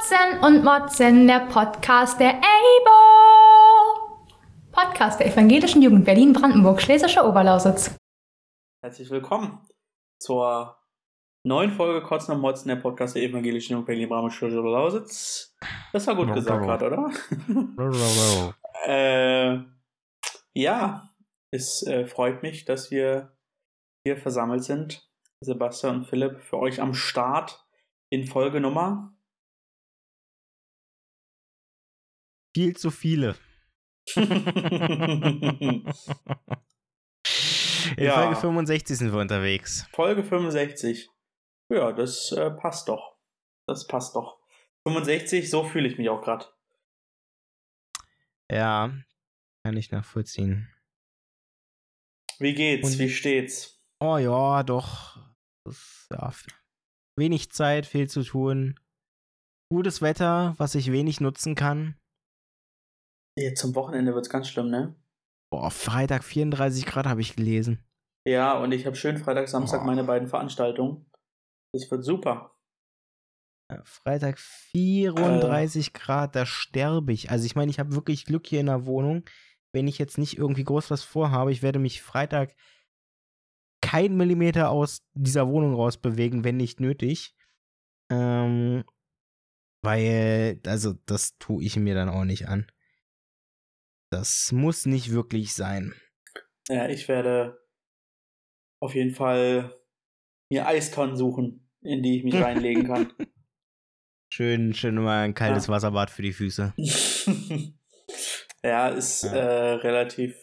Motzen und Motzen, der Podcast der EIBO. Podcast der Evangelischen Jugend Berlin-Brandenburg, Schlesische Oberlausitz. Herzlich willkommen zur neuen Folge Kotzen und Motzen, der Podcast der Evangelischen Jugend Berlin-Brandenburg, Schlesische Oberlausitz. Das war gut gesagt gerade, oder? äh, ja, es äh, freut mich, dass wir hier versammelt sind. Sebastian und Philipp für euch am Start in Folge Nummer Viel zu viele. In ja. Folge 65 sind wir unterwegs. Folge 65. Ja, das äh, passt doch. Das passt doch. 65, so fühle ich mich auch gerade. Ja, kann ich nachvollziehen. Wie geht's? Und, Wie steht's? Oh ja, doch. Das, ja, wenig Zeit, viel zu tun. Gutes Wetter, was ich wenig nutzen kann. Jetzt zum Wochenende wird es ganz schlimm, ne? Boah, Freitag 34 Grad habe ich gelesen. Ja, und ich habe schön Freitag, Samstag Boah. meine beiden Veranstaltungen. Das wird super. Freitag 34 äh. Grad, da sterbe ich. Also ich meine, ich habe wirklich Glück hier in der Wohnung. Wenn ich jetzt nicht irgendwie groß was vorhabe, ich werde mich Freitag kein Millimeter aus dieser Wohnung rausbewegen, wenn nicht nötig. Ähm, weil, also das tue ich mir dann auch nicht an. Das muss nicht wirklich sein. Ja, ich werde auf jeden Fall mir Eistonnen suchen, in die ich mich reinlegen kann. Schön, schön mal ein kaltes ja. Wasserbad für die Füße. ja, ist ja. Äh, relativ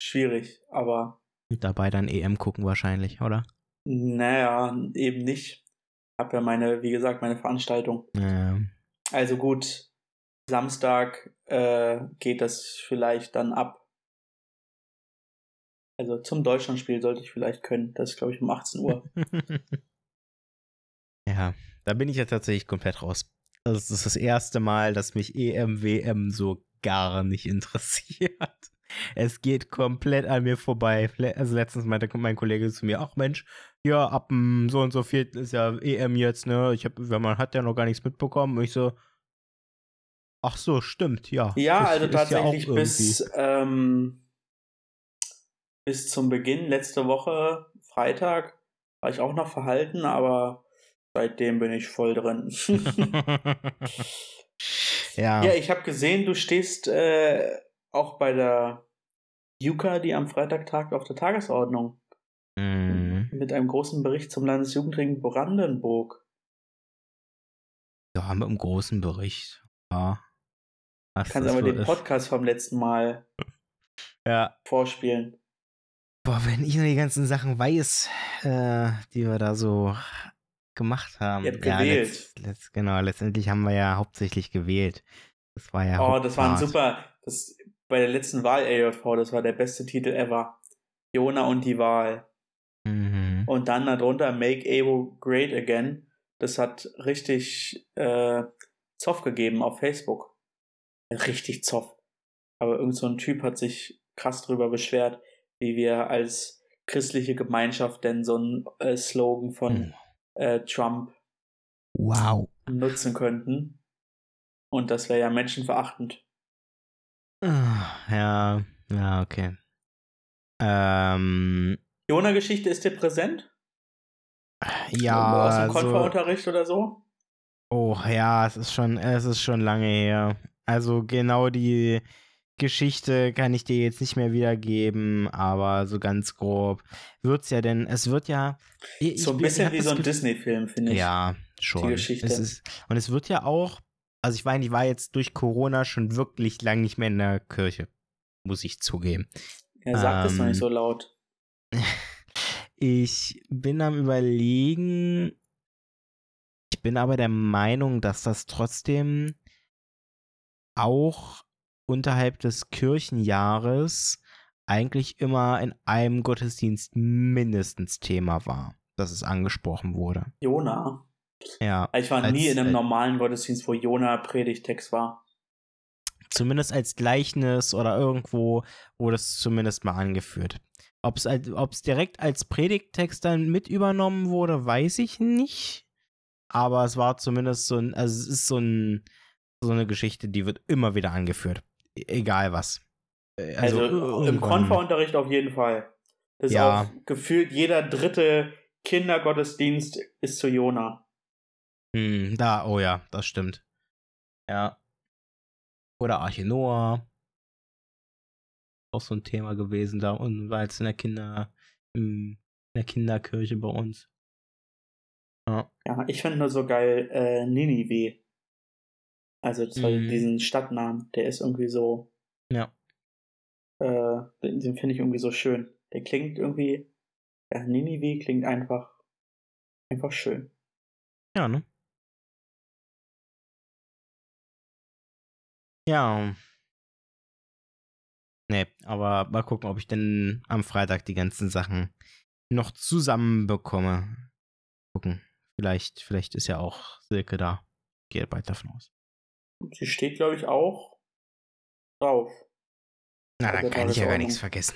schwierig, aber. Dabei dann EM gucken wahrscheinlich, oder? Naja, eben nicht. Hab ja meine, wie gesagt, meine Veranstaltung. Ja. Also gut, Samstag äh, geht das vielleicht dann ab. Also zum Deutschlandspiel sollte ich vielleicht können. Das ist, glaube ich, um 18 Uhr. ja, da bin ich ja tatsächlich komplett raus. Das ist das erste Mal, dass mich EM, WM so gar nicht interessiert. Es geht komplett an mir vorbei. Also letztens meinte mein Kollege zu mir, ach Mensch, ja, ab so und so viel ist ja EM jetzt, ne? Ich hab, man hat ja noch gar nichts mitbekommen. Und ich so, Ach so, stimmt, ja. Ja, das also tatsächlich ja bis, ähm, bis zum Beginn letzte Woche, Freitag, war ich auch noch verhalten, aber seitdem bin ich voll drin. ja. Ja, ich habe gesehen, du stehst äh, auch bei der Juka, die am Freitag tagt, auf der Tagesordnung. Mhm. Mit einem großen Bericht zum Landesjugendring Brandenburg. Ja, mit einem großen Bericht. Ja. Was Kannst aber den Podcast vom letzten Mal ja. vorspielen. Boah, wenn ich nur die ganzen Sachen weiß, äh, die wir da so gemacht haben. Ihr habt ja, gewählt. Letzt, letzt, genau, letztendlich haben wir ja hauptsächlich gewählt. Das war ja. Oh, das war ein super. Das, bei der letzten Wahl AJV, das war der beste Titel ever. Jona und die Wahl. Mhm. Und dann darunter Make Evo Great Again. Das hat richtig äh, Zoff gegeben auf Facebook richtig Zoff. Aber irgend so ein Typ hat sich krass drüber beschwert, wie wir als christliche Gemeinschaft denn so einen äh, Slogan von hm. äh, Trump wow. nutzen könnten. Und das wäre ja menschenverachtend. Ah, ja, ja, okay. Ähm. Jona-Geschichte ist dir präsent? Ja. Aus dem Konferunterricht oder so? Oh ja, es ist schon, es ist schon lange her. Also genau die Geschichte kann ich dir jetzt nicht mehr wiedergeben, aber so ganz grob wird's ja denn, es wird ja ich, so ein bisschen wie so ein Disney-Film, finde ich. Ja, schon. Die Geschichte. Es ist, und es wird ja auch, also ich meine, ich war jetzt durch Corona schon wirklich lang nicht mehr in der Kirche, muss ich zugeben. Er sagt es ähm, noch nicht so laut. Ich bin am überlegen, ich bin aber der Meinung, dass das trotzdem auch unterhalb des Kirchenjahres eigentlich immer in einem Gottesdienst mindestens Thema war, dass es angesprochen wurde. Jona? Ja. Ich war als, nie in einem normalen Gottesdienst, wo Jona Predigtext war. Zumindest als Gleichnis oder irgendwo wurde es zumindest mal angeführt. Ob es direkt als Predigtext dann mit übernommen wurde, weiß ich nicht. aber es war zumindest so ein, also es ist so ein, so eine Geschichte, die wird immer wieder angeführt. E egal was. Äh, also, also im Konferunterricht auf jeden Fall. Das ja. Auch gefühlt jeder dritte Kindergottesdienst ist zu Jona. Hm, da, oh ja, das stimmt. Ja. Oder Arche Noah. Auch so ein Thema gewesen da und war jetzt in der Kinder, in der Kinderkirche bei uns. Ja, ja ich finde nur so geil äh, Ninive. Also mm. diesen Stadtnamen, der ist irgendwie so. Ja. Äh, den, den finde ich irgendwie so schön. Der klingt irgendwie. Ja, Ninive klingt einfach. Einfach schön. Ja, ne? Ja. Nee, aber mal gucken, ob ich denn am Freitag die ganzen Sachen noch zusammenbekomme. Gucken. Vielleicht, vielleicht ist ja auch Silke da. Gehe bald davon aus. Sie steht, glaube ich, auch drauf. Na, dann kann ich ja gar nichts vergessen.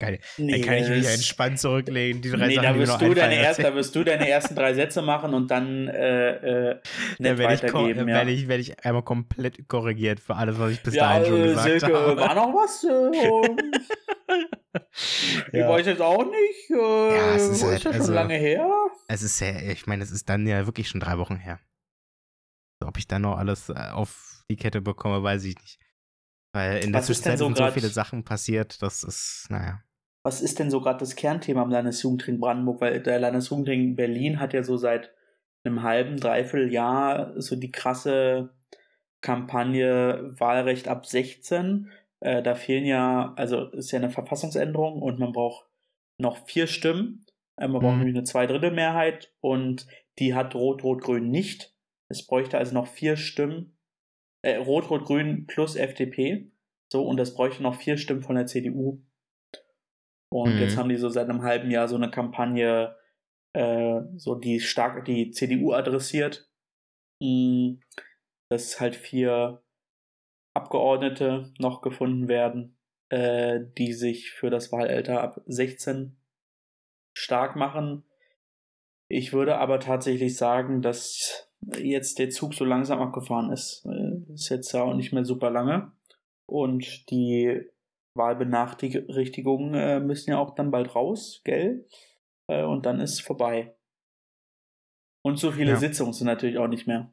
Geil. Nee, dann kann ich mich entspannt zurücklegen. Die drei nee, Sachen, da, wirst du deine erst, da wirst du deine ersten drei Sätze machen und dann äh, äh, nicht weitergeben. Ich, ja. werde, ich, werde ich einmal komplett korrigiert für alles, was ich bis ja, dahin schon äh, gesagt Silke, habe. war noch was? ich ja. weiß jetzt auch nicht. Äh, ja, es ist, halt, ist ja schon also, lange her. Es ist sehr, ich meine, es ist dann ja wirklich schon drei Wochen her. Ob ich dann noch alles äh, auf die Kette bekomme, weiß ich nicht. Weil in was der Zwischenzeit so sind so viele Sachen passiert, das ist, naja. Was ist denn so gerade das Kernthema am Landesjugendring Brandenburg? Weil der Landesjugendring Berlin hat ja so seit einem halben, dreiviertel Jahr so die krasse Kampagne Wahlrecht ab 16. Äh, da fehlen ja, also ist ja eine Verfassungsänderung und man braucht noch vier Stimmen. Äh, man braucht mhm. nämlich eine Zweidrittelmehrheit und die hat Rot-Rot-Grün nicht. Es bräuchte also noch vier Stimmen. Äh, Rot-Rot-Grün plus FDP. So, und das bräuchte noch vier Stimmen von der CDU. Und mhm. jetzt haben die so seit einem halben Jahr so eine Kampagne, äh, so die stark die CDU adressiert. Mhm. Dass halt vier Abgeordnete noch gefunden werden, äh, die sich für das Wahlalter ab 16 stark machen. Ich würde aber tatsächlich sagen, dass jetzt der Zug so langsam abgefahren ist. Ist jetzt ja auch nicht mehr super lange. Und die Wahlbenachrichtigungen äh, müssen ja auch dann bald raus, gell? Äh, und dann ist vorbei. Und so viele ja. Sitzungen sind natürlich auch nicht mehr.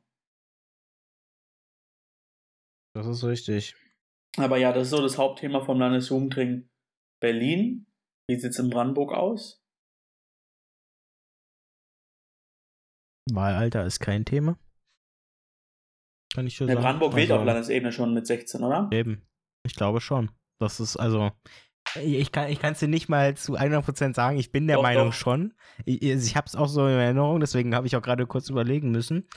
Das ist richtig. Aber ja, das ist so das Hauptthema vom Landesjugendring Berlin. Wie sieht es in Brandenburg aus? Wahlalter ist kein Thema. Kann ich schon sagen. Brandenburg wählt also, auf Landesebene schon mit 16, oder? Eben. Ich glaube schon. Das ist also. Ich kann es dir nicht mal zu 100% sagen. Ich bin der doch, Meinung doch. schon. Ich, ich habe es auch so in Erinnerung, deswegen habe ich auch gerade kurz überlegen müssen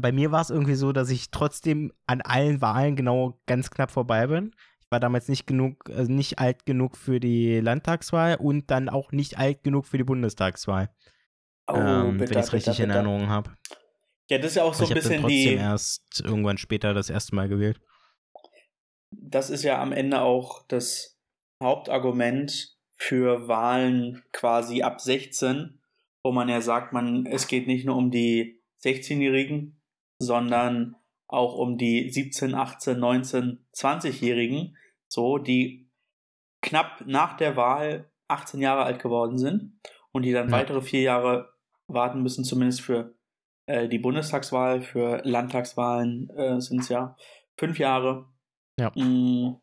bei mir war es irgendwie so, dass ich trotzdem an allen Wahlen genau ganz knapp vorbei bin. Ich war damals nicht genug, also nicht alt genug für die Landtagswahl und dann auch nicht alt genug für die Bundestagswahl. Oh, ähm, bitte, wenn ich es richtig bitte, in Erinnerung habe. Ja, das ist ja auch so ein bisschen trotzdem die. erst irgendwann später das erste Mal gewählt. Das ist ja am Ende auch das Hauptargument für Wahlen quasi ab 16, wo man ja sagt, man, es geht nicht nur um die 16-Jährigen, sondern auch um die 17, 18, 19, 20-Jährigen, so, die knapp nach der Wahl 18 Jahre alt geworden sind und die dann ja. weitere vier Jahre warten müssen, zumindest für äh, die Bundestagswahl, für Landtagswahlen äh, sind es ja fünf Jahre. Ja. Mm.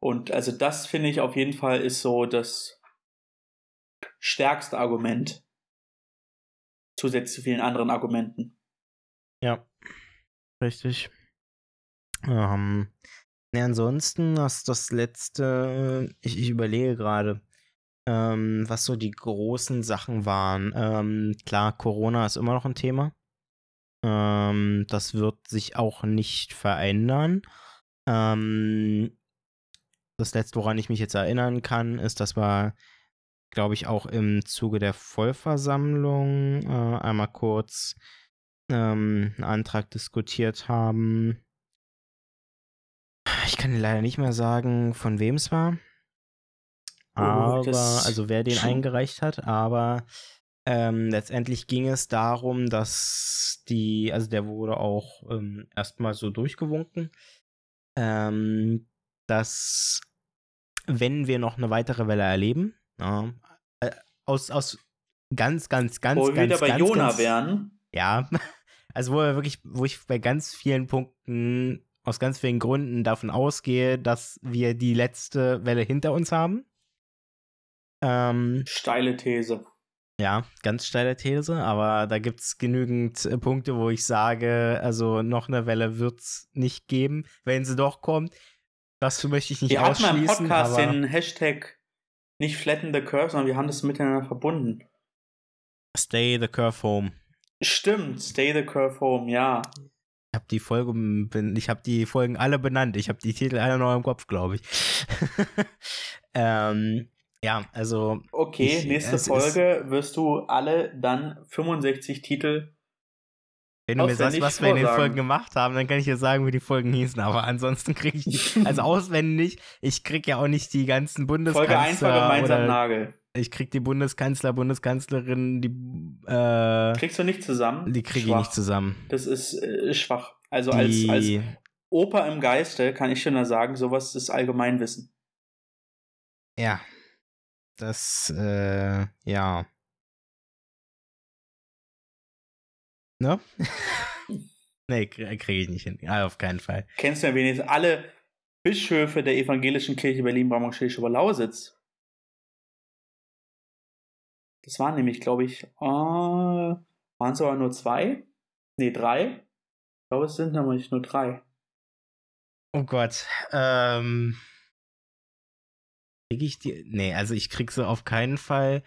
Und also das finde ich auf jeden Fall ist so das stärkste Argument zusätzlich zu vielen anderen Argumenten. Ja, richtig. Ähm, ne, ansonsten, was das letzte, ich, ich überlege gerade, ähm, was so die großen Sachen waren. Ähm, klar, Corona ist immer noch ein Thema. Ähm, das wird sich auch nicht verändern. Ähm, das letzte, woran ich mich jetzt erinnern kann, ist, dass wir, glaube ich, auch im Zuge der Vollversammlung äh, einmal kurz ähm, einen Antrag diskutiert haben. Ich kann leider nicht mehr sagen, von wem es war. Aber, also wer den eingereicht hat, aber Ähm, letztendlich ging es darum, dass die, also der wurde auch ähm, erstmal so durchgewunken, ähm, dass wenn wir noch eine weitere Welle erleben, ja, äh, aus, aus ganz, ganz, ganz, Wo wir ganz, wieder bei ganz, Jona ganz, wären. Ja, also wo wir wirklich, wo ich bei ganz vielen Punkten aus ganz vielen Gründen davon ausgehe, dass wir die letzte Welle hinter uns haben. Ähm, Steile These. ja, ganz steile These, aber da gibt es genügend äh, Punkte, wo ich sage, also noch eine Welle wird es nicht geben, wenn sie doch kommt. Das möchte ich nicht Wir hatten mal im ausschließen. Podcast den Hashtag nicht flatten the curve, sondern wir haben das miteinander verbunden. Stay the curve home. Stimmt, stay the curve home, ja. Ich habe die Folge, ich habe die Folgen alle benannt. Ich habe die Titel alle noch im Kopf, glaube ich. ähm, ja, also Okay, Ich- nächste Folge wirst du alle dann 65 Titel. wenn du mir sagst, was wir in den vorsagen. Folgen gemacht haben, dann kann ich dir sagen, wie die Folgen hießen. Aber ansonsten kriege ich nicht, also auswendig. Ich kriege ja auch nicht die ganzen Bundeskanzler. Folge 1 war gemeinsam oder Nagel. Ich krieg die Bundeskanzler, Bundeskanzlerin, die, äh, Kriegst du nicht zusammen? die kriege ich nicht zusammen. Das ist äh, schwach. Also als, Die, als Opa im Geiste kann ich schon da sagen, sowas ist Allgemeinwissen. ja, das, äh, ja. Ne? nee, kriege krieg ich nicht hin. Ja, auf keinen Fall. Kennst du ja wenigstens alle Bischöfe der evangelischen Kirche Berlin-Brandenburg-Schleswig-Lausitz? Das waren nämlich, glaube ich, äh, waren es aber nur zwei? Nee, drei? Ich glaube, es sind nämlich nur drei. Oh Gott. Ähm. Krieg ich die. Nee, also ich krieg sie auf keinen Fall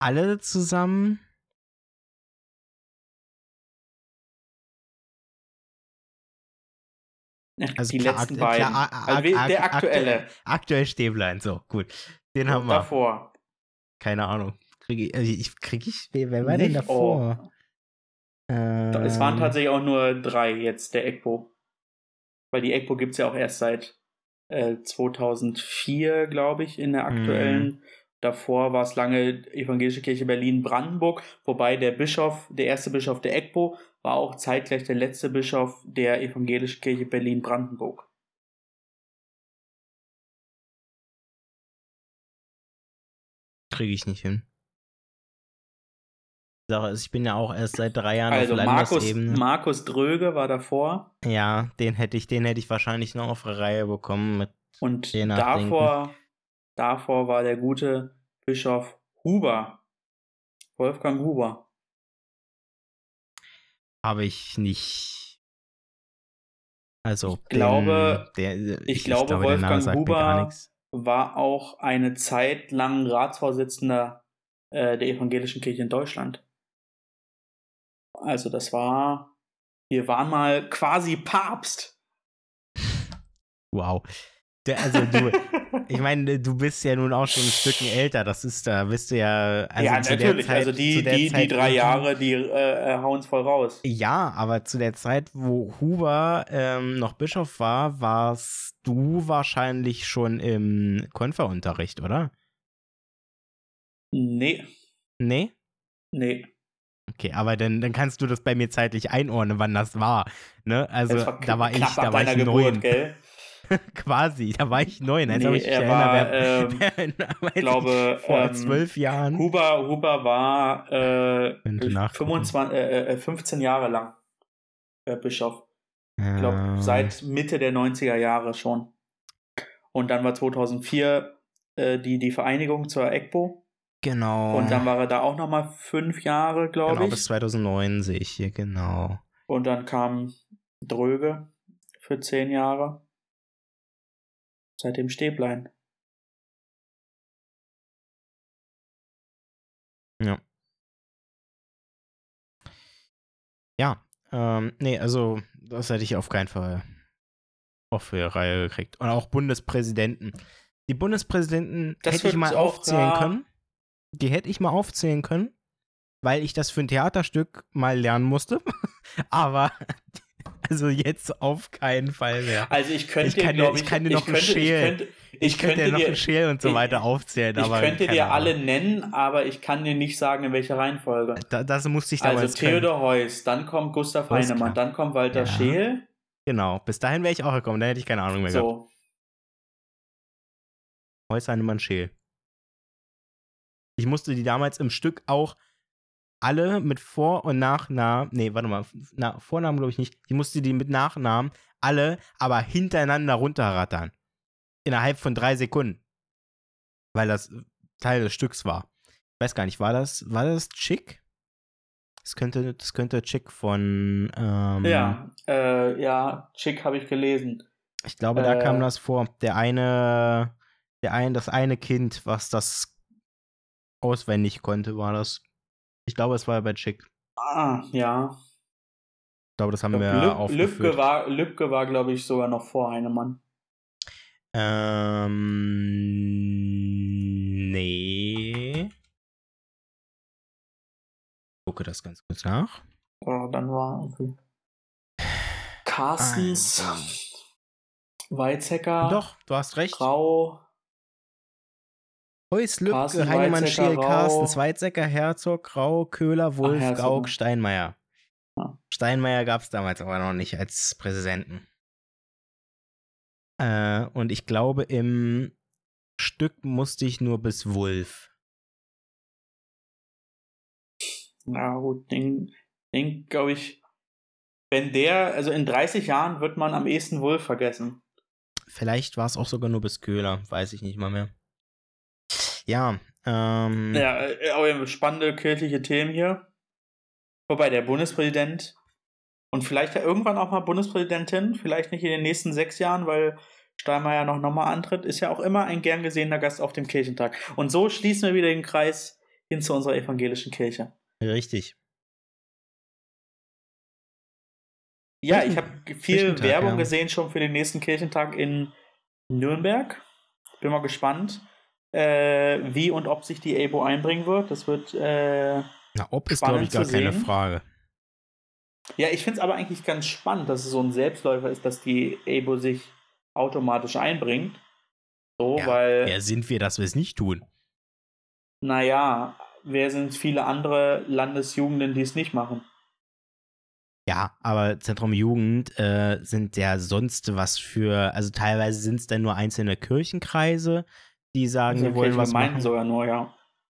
alle zusammen. Also die klar, letzten akt- beiden. klar, also, der akt- aktuelle. Aktuell Stäblein, so, gut. Den haben wir. Davor. Keine Ahnung. Krieg ich, also ich, krieg ich, wer war denn Nicht? davor? Ähm, Es waren tatsächlich auch nur drei jetzt, der EGPO. Weil die EGPO gibt es ja auch erst seit äh, 2004, glaube ich, in der aktuellen. Mhm. Davor war es lange Evangelische Kirche Berlin-Brandenburg, wobei der Bischof, der erste Bischof der EGPO, war auch zeitgleich der letzte Bischof der Evangelischen Kirche Berlin-Brandenburg. Kriege ich nicht hin. Sache ist, ich bin ja auch erst seit drei Jahren Also auf Markus, Landesebene. Markus Dröge war davor ja, den hätte ich, den hätte ich wahrscheinlich noch auf die Reihe bekommen mit und davor, davor war der gute Bischof Huber. Wolfgang Huber. habe ich nicht. Also, Ich glaube- den, der, ich glaube, der Name Wolfgang Huber- war auch eine Zeit lang Ratsvorsitzender äh, der evangelischen Kirche in Deutschland. Also das war, wir waren mal quasi Papst. Wow. Der, also du, ich meine, du bist ja nun auch schon ein Stückchen älter. Das ist, da bist du ja. Also ja, natürlich. Zeit- also die, die, die drei Jahre, die äh, hauen es voll raus. Ja, aber zu der Zeit, wo Huber ähm, noch Bischof war, warst du wahrscheinlich schon im Konferunterricht, oder? Nee, Nee? nee. Okay, aber dann, dann kannst du das bei mir zeitlich einordnen, wann das war. Ne? Also war da war ich, da war ich Geburt, neun. gell? Quasi, da war ich neun. Als Nee, ich er war, ähm, weiß glaube, ich, vor ähm, zwölf Jahren. Huber, Huber war äh, Könnte nachgucken. 25, äh, äh, 15 Jahre lang äh, Bischof. Ich glaube, Ähm, seit Mitte der 90er Jahre schon. Und dann war 2004 äh, die, die Vereinigung zur EGPO. Genau. Und dann war er da auch nochmal fünf Jahre, glaube genau, ich. bis 2009 sehe ich hier, genau. Und dann kam Dröge für zehn Jahre. Seitdem Stäblein. Ja, ähm, nee, also das hätte ich auf keinen Fall auf die Reihe gekriegt. Und auch Bundespräsidenten. Die Bundespräsidenten Das hätte ich mal aufzählen können. Die hätte ich mal aufzählen können, weil ich das für ein Theaterstück mal lernen musste. Aber also jetzt auf keinen Fall mehr. Also ich könnte Ich dir, kann dir- glaub ich kann dir noch einen könnte, ich schälen. könnte, ich, könnte dir noch dir, Scheel und so weiter aufzählen. Ich aber könnte dir alle nennen, aber ich kann dir nicht sagen, in welcher Reihenfolge. Da, das musste ich damals Also Theodor können. Heuss, dann kommt Gustav Heinemann, dann kommt Walter ja. Scheel. Genau, bis dahin wäre ich auch gekommen, da hätte ich keine Ahnung mehr so. gehabt. Heuss, Heinemann, Scheel. Ich musste die damals im Stück auch alle mit Vor- und Nachnamen, nee, warte mal, na, Vornamen glaube ich nicht, ich musste die mit Nachnamen alle aber hintereinander runterrattern. Innerhalb von drei Sekunden. Weil das Teil des Stücks war. Ich weiß gar nicht, war das, war das Chick? Das könnte, das könnte Chick von. Ähm, ja, äh, ja, Chick habe ich gelesen. Ich glaube, da kam äh. das vor. Der eine, der ein, das eine Kind, was das auswendig konnte, war das. Ich glaube, es war bei Chick. Ah, ja. Ich glaube, das haben glaub, wir auch. Lübke war, Lübke war, glaube ich, sogar noch vor Heinemann. Ähm. Nee. Ich gucke das ganz kurz nach. Ja, dann war. Okay. Carstens. Also. Weizsäcker. Doch, du hast recht. Grau. Heus, Lübke, Heinemann, Scheel, Carsten, Weizsäcker, Herzog, Grau, Köhler, Wulff, Ach, Gauck, Steinmeier. Ja. Steinmeier gab es damals aber noch nicht als Präsidenten. Äh, und ich glaube, im Stück musste ich nur bis Wulff. Na gut, den, den glaube ich, wenn der, also in 30 Jahren wird man am ehesten Wulff vergessen. Vielleicht war es auch sogar nur bis Köhler, weiß ich nicht mal mehr. Ja, ähm. Ja, äh, aber spannende kirchliche Themen hier. Wobei der Bundespräsident und vielleicht ja irgendwann auch mal Bundespräsidentin, vielleicht nicht in den nächsten sechs Jahren, weil Steinmeier noch nochmal antritt, ist ja auch immer ein gern gesehener Gast auf dem Kirchentag. Und so schließen wir wieder den Kreis hin zu unserer evangelischen Kirche. Richtig. Ja, ich habe viel Werbung ja. gesehen schon für den nächsten Kirchentag in Nürnberg. Bin mal gespannt, äh, wie und ob sich die ABO einbringen wird. Das wird. Äh, Na, ob ist, glaube ich, gar keine Frage. Ja, ich finde es aber eigentlich ganz spannend, dass es so ein Selbstläufer ist, dass die ABO sich automatisch einbringt. So, ja, weil. Wer sind wir, dass wir es nicht tun? Naja, wer sind viele andere Landesjugenden, die es nicht machen? Ja, aber Zentrum Jugend äh, sind ja sonst was für, also teilweise sind es dann nur einzelne Kirchenkreise, die sagen, also wir wollen was machen. sogar nur, ja.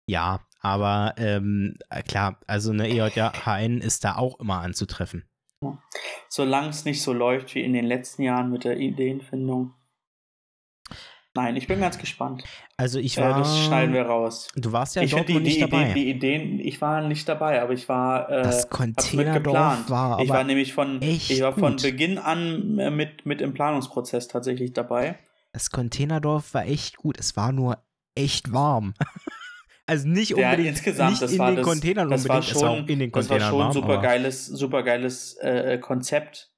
Ja, aber ähm, klar, also eine EJHN ist da auch immer anzutreffen. Solange es nicht so läuft wie in den letzten Jahren mit der Ideenfindung. Nein, ich bin ganz gespannt. Also ich war. Äh, das schneiden wir raus. Du warst ja ich dort die, nicht die dabei. Ideen, die Ideen, ich war nicht dabei, aber ich war. Äh, das Containerdorf war. ich war nämlich von, ich war von Beginn an äh, mit, mit im Planungsprozess tatsächlich dabei. Das Containerdorf war echt gut. Es war nur echt warm. Also nicht unbedingt ja, insgesamt, nicht das in war den das, Containern das unbedingt, war schon, in den Containern Das war schon ein supergeiles, supergeiles äh, Konzept.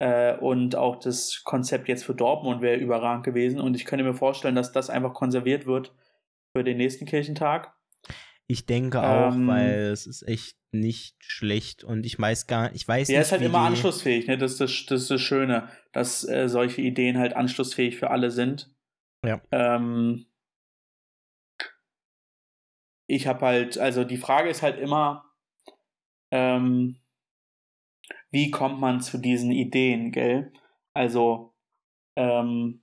Äh, und auch das Konzept jetzt für Dortmund wäre überragend gewesen. Und ich könnte mir vorstellen, dass das einfach konserviert wird für den nächsten Kirchentag. Ich denke auch, ähm, weil es ist echt nicht schlecht und ich weiß gar ich weiß ja, nicht. ist halt immer anschlussfähig, ne? Das ist das, das, ist das Schöne, dass äh, solche Ideen halt anschlussfähig für alle sind. Ja. Ähm, ich habe halt, also die Frage ist halt immer, ähm, wie kommt man zu diesen Ideen, gell? Also, ähm,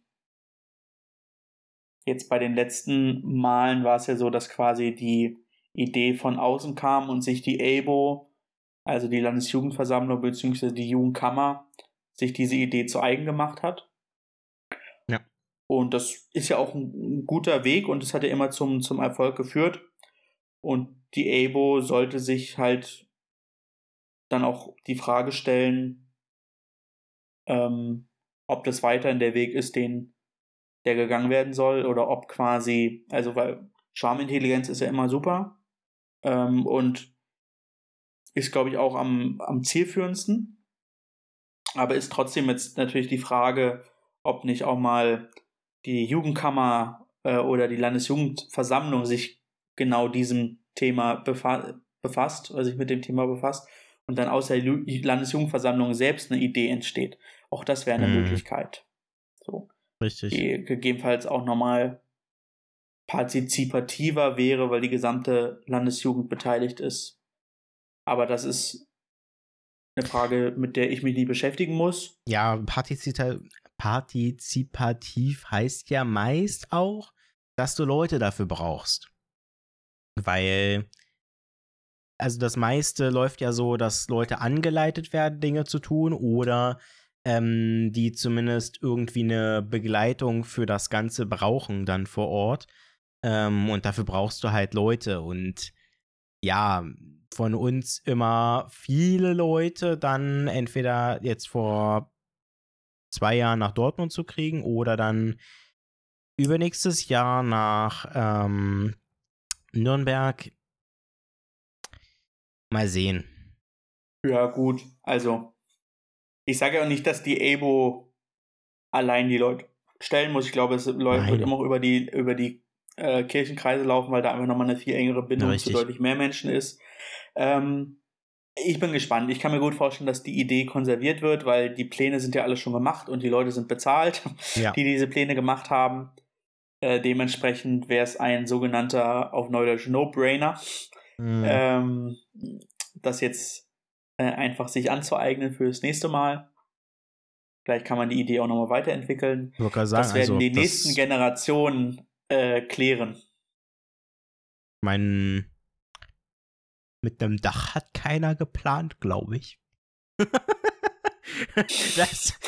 jetzt bei den letzten Malen war es ja so, dass quasi die Idee von außen kam und sich die ABO, also die Landesjugendversammlung bzw. die Jugendkammer, sich diese Idee zu eigen gemacht hat. Ja. Und das ist ja auch ein guter Weg und es hat ja immer zum, zum Erfolg geführt. Und die ABO sollte sich halt dann auch die Frage stellen, ähm, ob das weiterhin der Weg ist, den der gegangen werden soll, oder ob quasi, also weil Charmintelligenz ist ja immer super ähm, und ist, glaube ich, auch am, am zielführendsten. Aber ist trotzdem jetzt natürlich die Frage, ob nicht auch mal die Jugendkammer äh, oder die Landesjugendversammlung sich genau diesem Thema befa befasst, oder sich mit dem Thema befasst und dann aus der Landesjugendversammlung selbst eine Idee entsteht. Auch das wäre eine mhm. Möglichkeit. So. Richtig. Die gegebenenfalls auch nochmal partizipativer wäre, weil die gesamte Landesjugend beteiligt ist. Aber das ist eine Frage, mit der ich mich nie beschäftigen muss. Ja, partizita partizipativ heißt ja meist auch, dass du Leute dafür brauchst. Weil, also das meiste läuft ja so, dass Leute angeleitet werden, Dinge zu tun oder ähm, die zumindest irgendwie eine Begleitung für das Ganze brauchen dann vor Ort. Ähm, und dafür brauchst du halt Leute. Und ja, von uns immer viele Leute dann entweder jetzt vor zwei Jahren nach Dortmund zu kriegen oder dann übernächstes Jahr nach ähm, Nürnberg. Mal sehen. Ja, gut. Also, ich sage ja auch nicht, dass die Abo allein die Leute stellen muss. Ich glaube, es läuft wird immer über die, über die äh, Kirchenkreise laufen, weil da einfach nochmal eine viel engere Bindung Richtig. zu deutlich mehr Menschen ist. Ähm, ich bin gespannt. Ich kann mir gut vorstellen, dass die Idee konserviert wird, weil die Pläne sind ja alle schon gemacht und die Leute sind bezahlt, ja. die diese Pläne gemacht haben. Äh, dementsprechend wäre es ein sogenannter auf Neudeutsch No-Brainer, mhm. ähm, das jetzt äh, einfach sich anzueignen für das nächste Mal. Vielleicht kann man die Idee auch nochmal weiterentwickeln. Sagen, das werden also, die nächsten Generationen äh, klären. Mein mit einem Dach hat keiner geplant, glaube ich. das,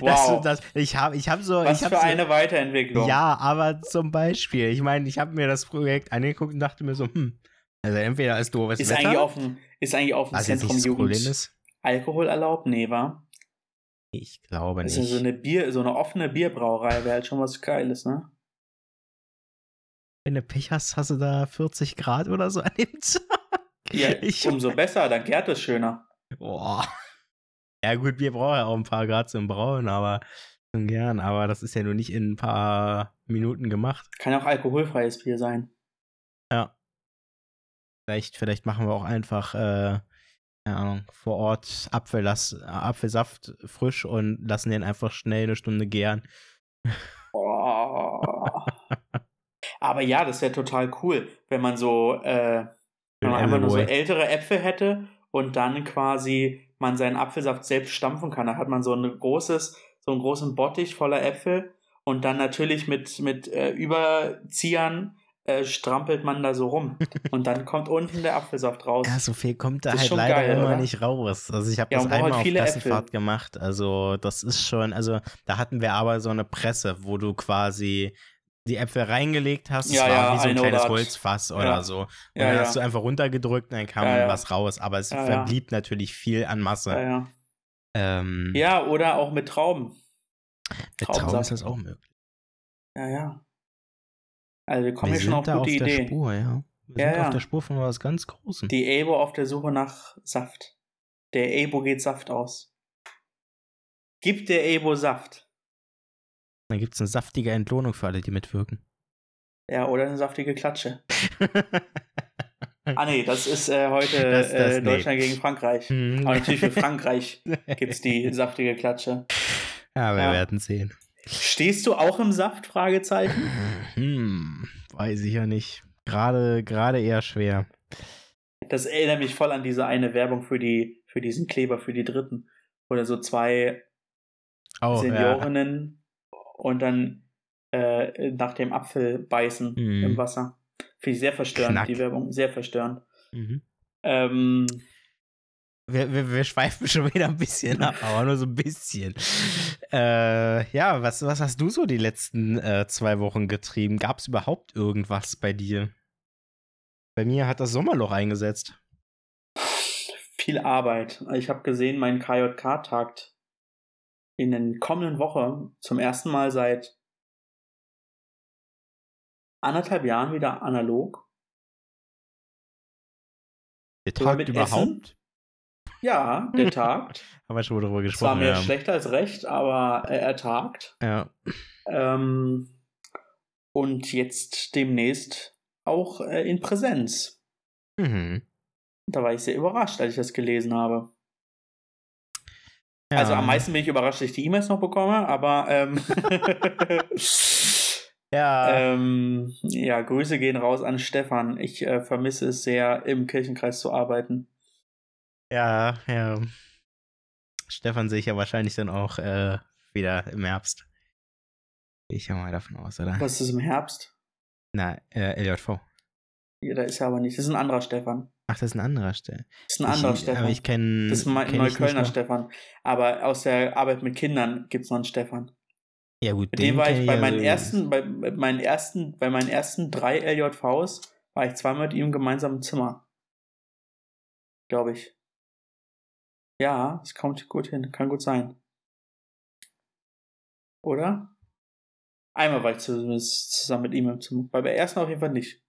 wow. Das, das, ich habe ich hab so. Was ich hab für so, eine Weiterentwicklung. Ja, aber zum Beispiel, ich meine, ich habe mir das Projekt angeguckt und dachte mir so, hm, also entweder ist doofes ist Wetter. Eigentlich auf dem, ist eigentlich auf dem also Zentrum Jugend ist. Alkohol erlaubt? Nee, war? Ich glaube nicht. Ist so eine Bier, so eine offene Bierbrauerei wäre halt schon was Geiles, ne? Wenn du Pech hast, hast du da 40 Grad oder so an dem Tag. Ja, ich, umso besser, dann gärt es schöner. Boah. Ja, gut, Bier braucht ja auch ein paar Grad zum Brauen, aber schon gern. Aber das ist ja nur nicht in ein paar Minuten gemacht. Kann auch alkoholfreies Bier sein. Ja. Vielleicht, vielleicht machen wir auch einfach, äh, keine Ahnung, vor Ort Apfellass, Apfelsaft frisch und lassen den einfach schnell eine Stunde gären. Boah. Aber ja, das wäre total cool, wenn man so, äh, wenn man einfach nur so ältere Äpfel hätte und dann quasi man seinen Apfelsaft selbst stampfen kann. Da hat man so ein großes, so einen großen Bottich voller Äpfel und dann natürlich mit, mit äh, Überziehern äh, strampelt man da so rum. Und dann kommt unten der Apfelsaft raus. Ja, so viel kommt da halt leider geil, immer oder? nicht raus. Also ich habe ja, das einmal halt auf Klassenfahrt Äpfel. gemacht. Also das ist schon, also da hatten wir aber so eine Presse, wo du quasi die Äpfel reingelegt hast. Ja, es war ja, wie so ein kleines Holzfass oder ja. so. Und ja, dann hast du einfach runtergedrückt und dann kam was raus. Aber es verblieb natürlich viel an Masse. Ja, ähm, ja. oder auch mit Trauben. Mit Trauben ist das auch möglich. Ja, ja. Also wir kommen wir hier schon auf gute auf Ideen. Der Spur, ja. Wir sind auf der Spur von was ganz Großem. Die Ebo auf der Suche nach Saft. Der Ebo geht Saft aus. Gibt der Ebo Saft? Dann gibt es eine saftige Entlohnung für alle, die mitwirken. Ja, oder eine saftige Klatsche. ah nee, das ist äh, heute das, das, äh, Deutschland nee. gegen Frankreich. Hm. Aber natürlich für Frankreich gibt es die saftige Klatsche. Ja, wir ja. werden sehen. Stehst du auch im Saft? Fragezeichen. Hm, weiß ich ja nicht. Gerade, gerade eher schwer. Das erinnert mich voll an diese eine Werbung für die, für diesen Kleber für die Dritten. Oder so zwei oh, Seniorinnen und dann äh, nach dem Apfel beißen mhm. im Wasser. Finde ich sehr verstörend, Knack. die Werbung. Sehr verstörend. Mhm. Ähm, wir, wir, wir, schweifen schon wieder ein bisschen ab, aber nur so ein bisschen. Äh, ja, was, was hast du so die letzten äh, zwei Wochen getrieben? Gab es überhaupt irgendwas bei dir? Bei mir hat das Sommerloch eingesetzt. Viel Arbeit. Ich habe gesehen, mein KJK tagt in den kommenden Woche zum ersten Mal seit anderthalb Jahren wieder analog. Der tagt überhaupt? Essen. Ja, der tagt. Haben wir schon darüber gesprochen. Zwar mehr ja. schlecht als recht, aber er, er tagt. Ja. Ähm, und jetzt demnächst auch äh, in Präsenz. Mhm. Da war ich sehr überrascht, als ich das gelesen habe. Ja. Also am meisten bin ich überrascht, dass ich die E-Mails noch bekomme, aber ähm, ja. Ähm, ja, Grüße gehen raus an Stefan. Ich äh, vermisse es sehr, im Kirchenkreis zu arbeiten. Ja, ja. Stefan sehe ich ja wahrscheinlich dann auch äh, wieder im Herbst. Gehe ich ja mal davon aus, oder? Was ist im Herbst? Na, äh, LJV. Ja, da ist er aber nicht. Das ist ein anderer Stefan. Ach, das ist ein anderer Stefan. Das ist ein anderer ich, Stefan. Aber ich kenne. Das ist ein kenn Neuköllner Stefan. Aber aus der Arbeit mit Kindern gibt es noch einen Stefan. Ja, gut. Mit dem war ich bei meinen also ersten, bei meinen ersten, bei meinen ersten drei LJVs war ich zweimal mit ihm gemeinsam im Zimmer. Glaube ich. Ja, es kommt gut hin. Kann gut sein. Oder? Einmal war ich zusammen mit ihm im Zimmer. Bei der ersten auf jeden Fall nicht.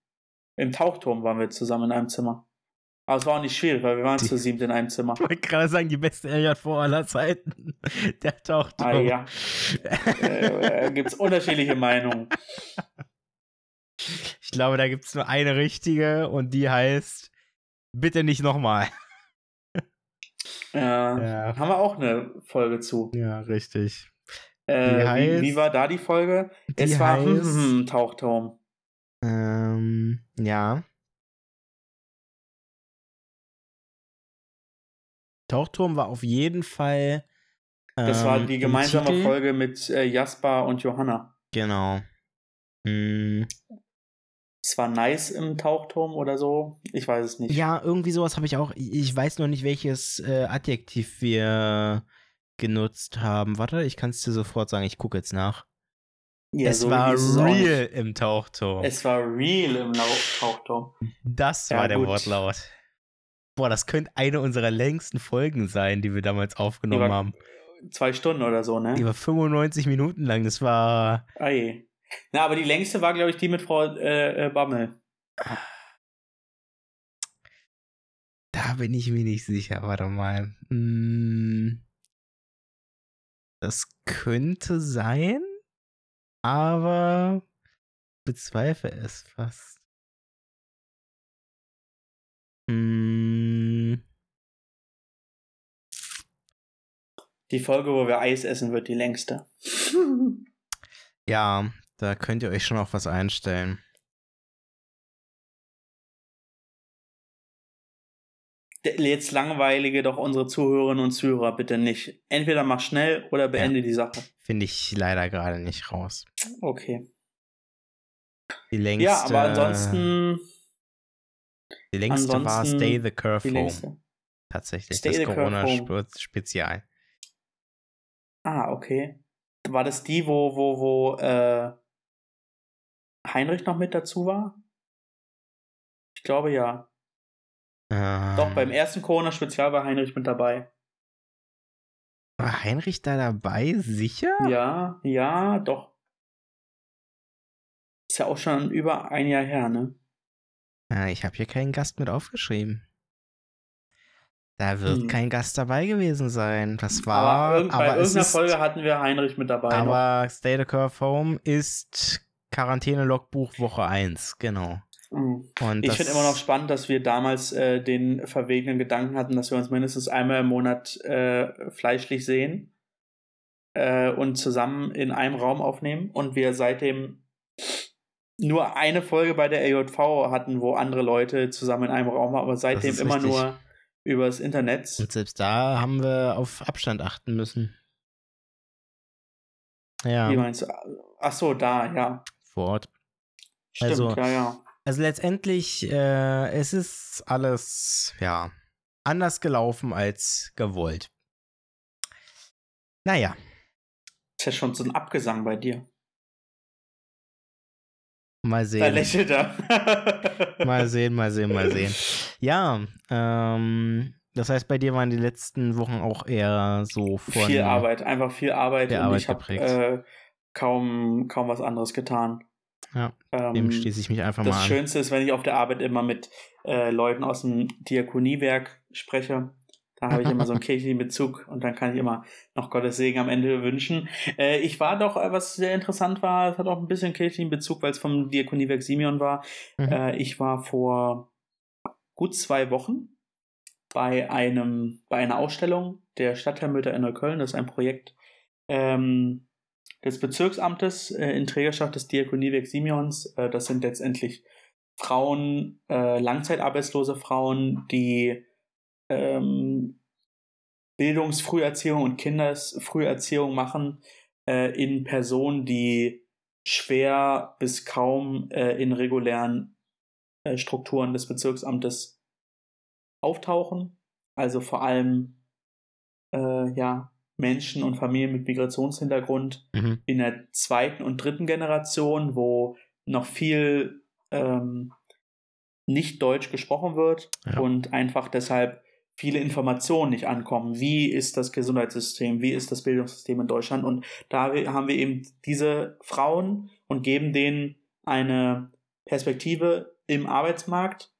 Im Tauchturm waren wir zusammen in einem Zimmer. Aber es war auch nicht schwierig, weil wir waren die, zu siebt in einem Zimmer. Ich wollte gerade sagen, die beste LJV aller Zeiten. Der Tauchturm. Ah ja. äh, äh, gibt es unterschiedliche Meinungen. Ich glaube, da gibt es nur eine richtige und die heißt Bitte nicht nochmal. Ja, ja. Haben wir auch eine Folge zu. Ja, richtig. Äh, heißt, wie, wie, war da die Folge? Die es war heißt, hm, Tauchturm. Ähm, ja. Tauchturm war auf jeden Fall. Ähm, das war ähm, die gemeinsame Folge mit äh, Jasper und Johanna. Genau. Hm. Es war nice im Tauchturm oder so. Ich weiß es nicht. Ja, irgendwie sowas habe ich auch. Ich weiß noch nicht, welches äh, Adjektiv wir genutzt haben. Warte, ich kann es dir sofort sagen. Ich gucke jetzt nach. Ja, es so war real im Tauchturm. Es war real im Tauchturm. Das ja, war der gut. Wortlaut. Boah, das könnte eine unserer längsten Folgen sein, die wir damals aufgenommen Über haben. Zwei Stunden oder so, ne? Über 95 Minuten lang. Das war. Ei. Na, aber die längste war, glaube ich, die mit Frau äh, äh, Bammel. Da bin ich mir nicht sicher. Warte mal. Hm, das könnte sein, aber bezweifle es fast. Hm. Die Folge, wo wir Eis essen, wird die längste. ja, da könnt ihr euch schon auf was einstellen. Jetzt langweilige doch unsere Zuhörerinnen und Zuhörer bitte nicht. Entweder mach schnell oder beende ja, die Sache. Finde ich leider gerade nicht raus. Okay. Die längste. Ja, aber ansonsten. Die längste war Stay the Curve Home. Tatsächlich. Stay das Corona-Spezial. Ah, okay. War das die, wo, wo, wo, äh, Heinrich noch mit dazu war? Ich glaube ja. Ähm, Doch, beim ersten Corona-Spezial war Heinrich mit dabei. War Heinrich da dabei? Sicher? Ja, ja, doch. Ist ja auch schon über ein Jahr her, ne? Ja, ich habe hier keinen Gast mit aufgeschrieben. Da wird hm. kein Gast dabei gewesen sein. Das war. Aber, irg aber bei irgendeiner ist, Folge hatten wir Heinrich mit dabei. Aber noch. Stay the Curve Home ist Quarantäne-Logbuch Woche 1, genau. Mhm. ich finde immer noch spannend, dass wir damals äh, den verwegenen Gedanken hatten, dass wir uns mindestens einmal im Monat äh, fleischlich sehen äh, und zusammen in einem Raum aufnehmen und wir seitdem nur eine Folge bei der AJV hatten, wo andere Leute zusammen in einem Raum waren, aber seitdem immer richtig. nur übers Internet. Und selbst da haben wir auf Abstand achten müssen. Ja. Wie meinst du? Ach so, da, ja. Vor Ort. Stimmt, also, ja, ja. Also letztendlich, äh, es ist alles, ja, anders gelaufen als gewollt. Naja. Ist ja schon so ein Abgesang bei dir. Mal sehen. Da lächelt er. mal sehen, mal sehen, mal sehen. Ja, ähm, das heißt, bei dir waren die letzten Wochen auch eher so von viel Arbeit, einfach viel Arbeit und Arbeit ich habe äh, kaum kaum was anderes getan. Ja, ähm, dem schließe ich mich einfach mal an. Das Schönste ist, wenn ich auf der Arbeit immer mit äh, Leuten aus dem Diakoniewerk spreche. Da habe ich immer so einen kirchlichen Bezug und dann kann ich immer noch Gottes Segen am Ende wünschen. Äh, ich war doch, äh, was sehr interessant war, es hat auch ein bisschen kirchlichen Bezug, weil es vom Diakoniewerk Simeon war. Mhm. Äh, ich war vor gut zwei Wochen bei einem, bei einer Ausstellung der Stadtteilmütter in Neukölln. Das ist ein Projekt ähm, des Bezirksamtes äh, in Trägerschaft des Diakoniewerk Simeons. Äh, das sind letztendlich Frauen, äh, langzeitarbeitslose Frauen, die ähm, Bildungsfrüherziehung und Kindersfrüherziehung machen äh, in Personen, die schwer bis kaum äh, in regulären äh, Strukturen des Bezirksamtes auftauchen. Also vor allem äh, ja, Menschen und Familien mit Migrationshintergrund mhm. in der zweiten und dritten Generation, wo noch viel ähm, nicht Deutsch gesprochen wird ja. und einfach deshalb viele Informationen nicht ankommen. Wie ist das Gesundheitssystem? Wie ist das Bildungssystem in Deutschland? Und da haben wir eben diese Frauen und geben denen eine Perspektive im Arbeitsmarkt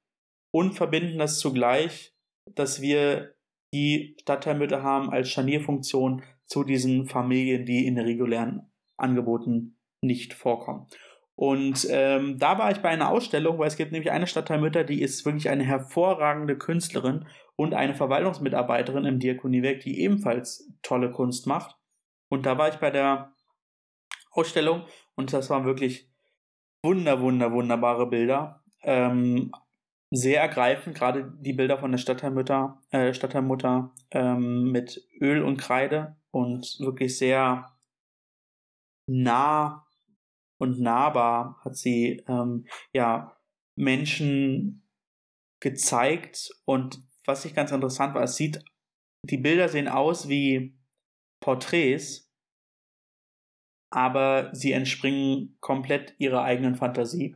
und verbinden das zugleich, dass wir die Stadtteilmütter haben als Scharnierfunktion zu diesen Familien, die in regulären Angeboten nicht vorkommen. Und ähm, da war ich bei einer Ausstellung, weil es gibt nämlich eine Stadtteilmütter, die ist wirklich eine hervorragende Künstlerin und eine Verwaltungsmitarbeiterin im Diakoniewerk, die ebenfalls tolle Kunst macht. Und da war ich bei der Ausstellung und das waren wirklich wunder, wunder, wunderbare Bilder. Ähm, sehr ergreifend, gerade die Bilder von der Stadtteilmutter, äh, Stadtteilmutter ähm, mit Öl und Kreide und wirklich sehr nah und nahbar hat sie ähm, ja Menschen gezeigt und was ich ganz interessant war, es sieht, die Bilder sehen aus wie Porträts, aber sie entspringen komplett ihrer eigenen Fantasie.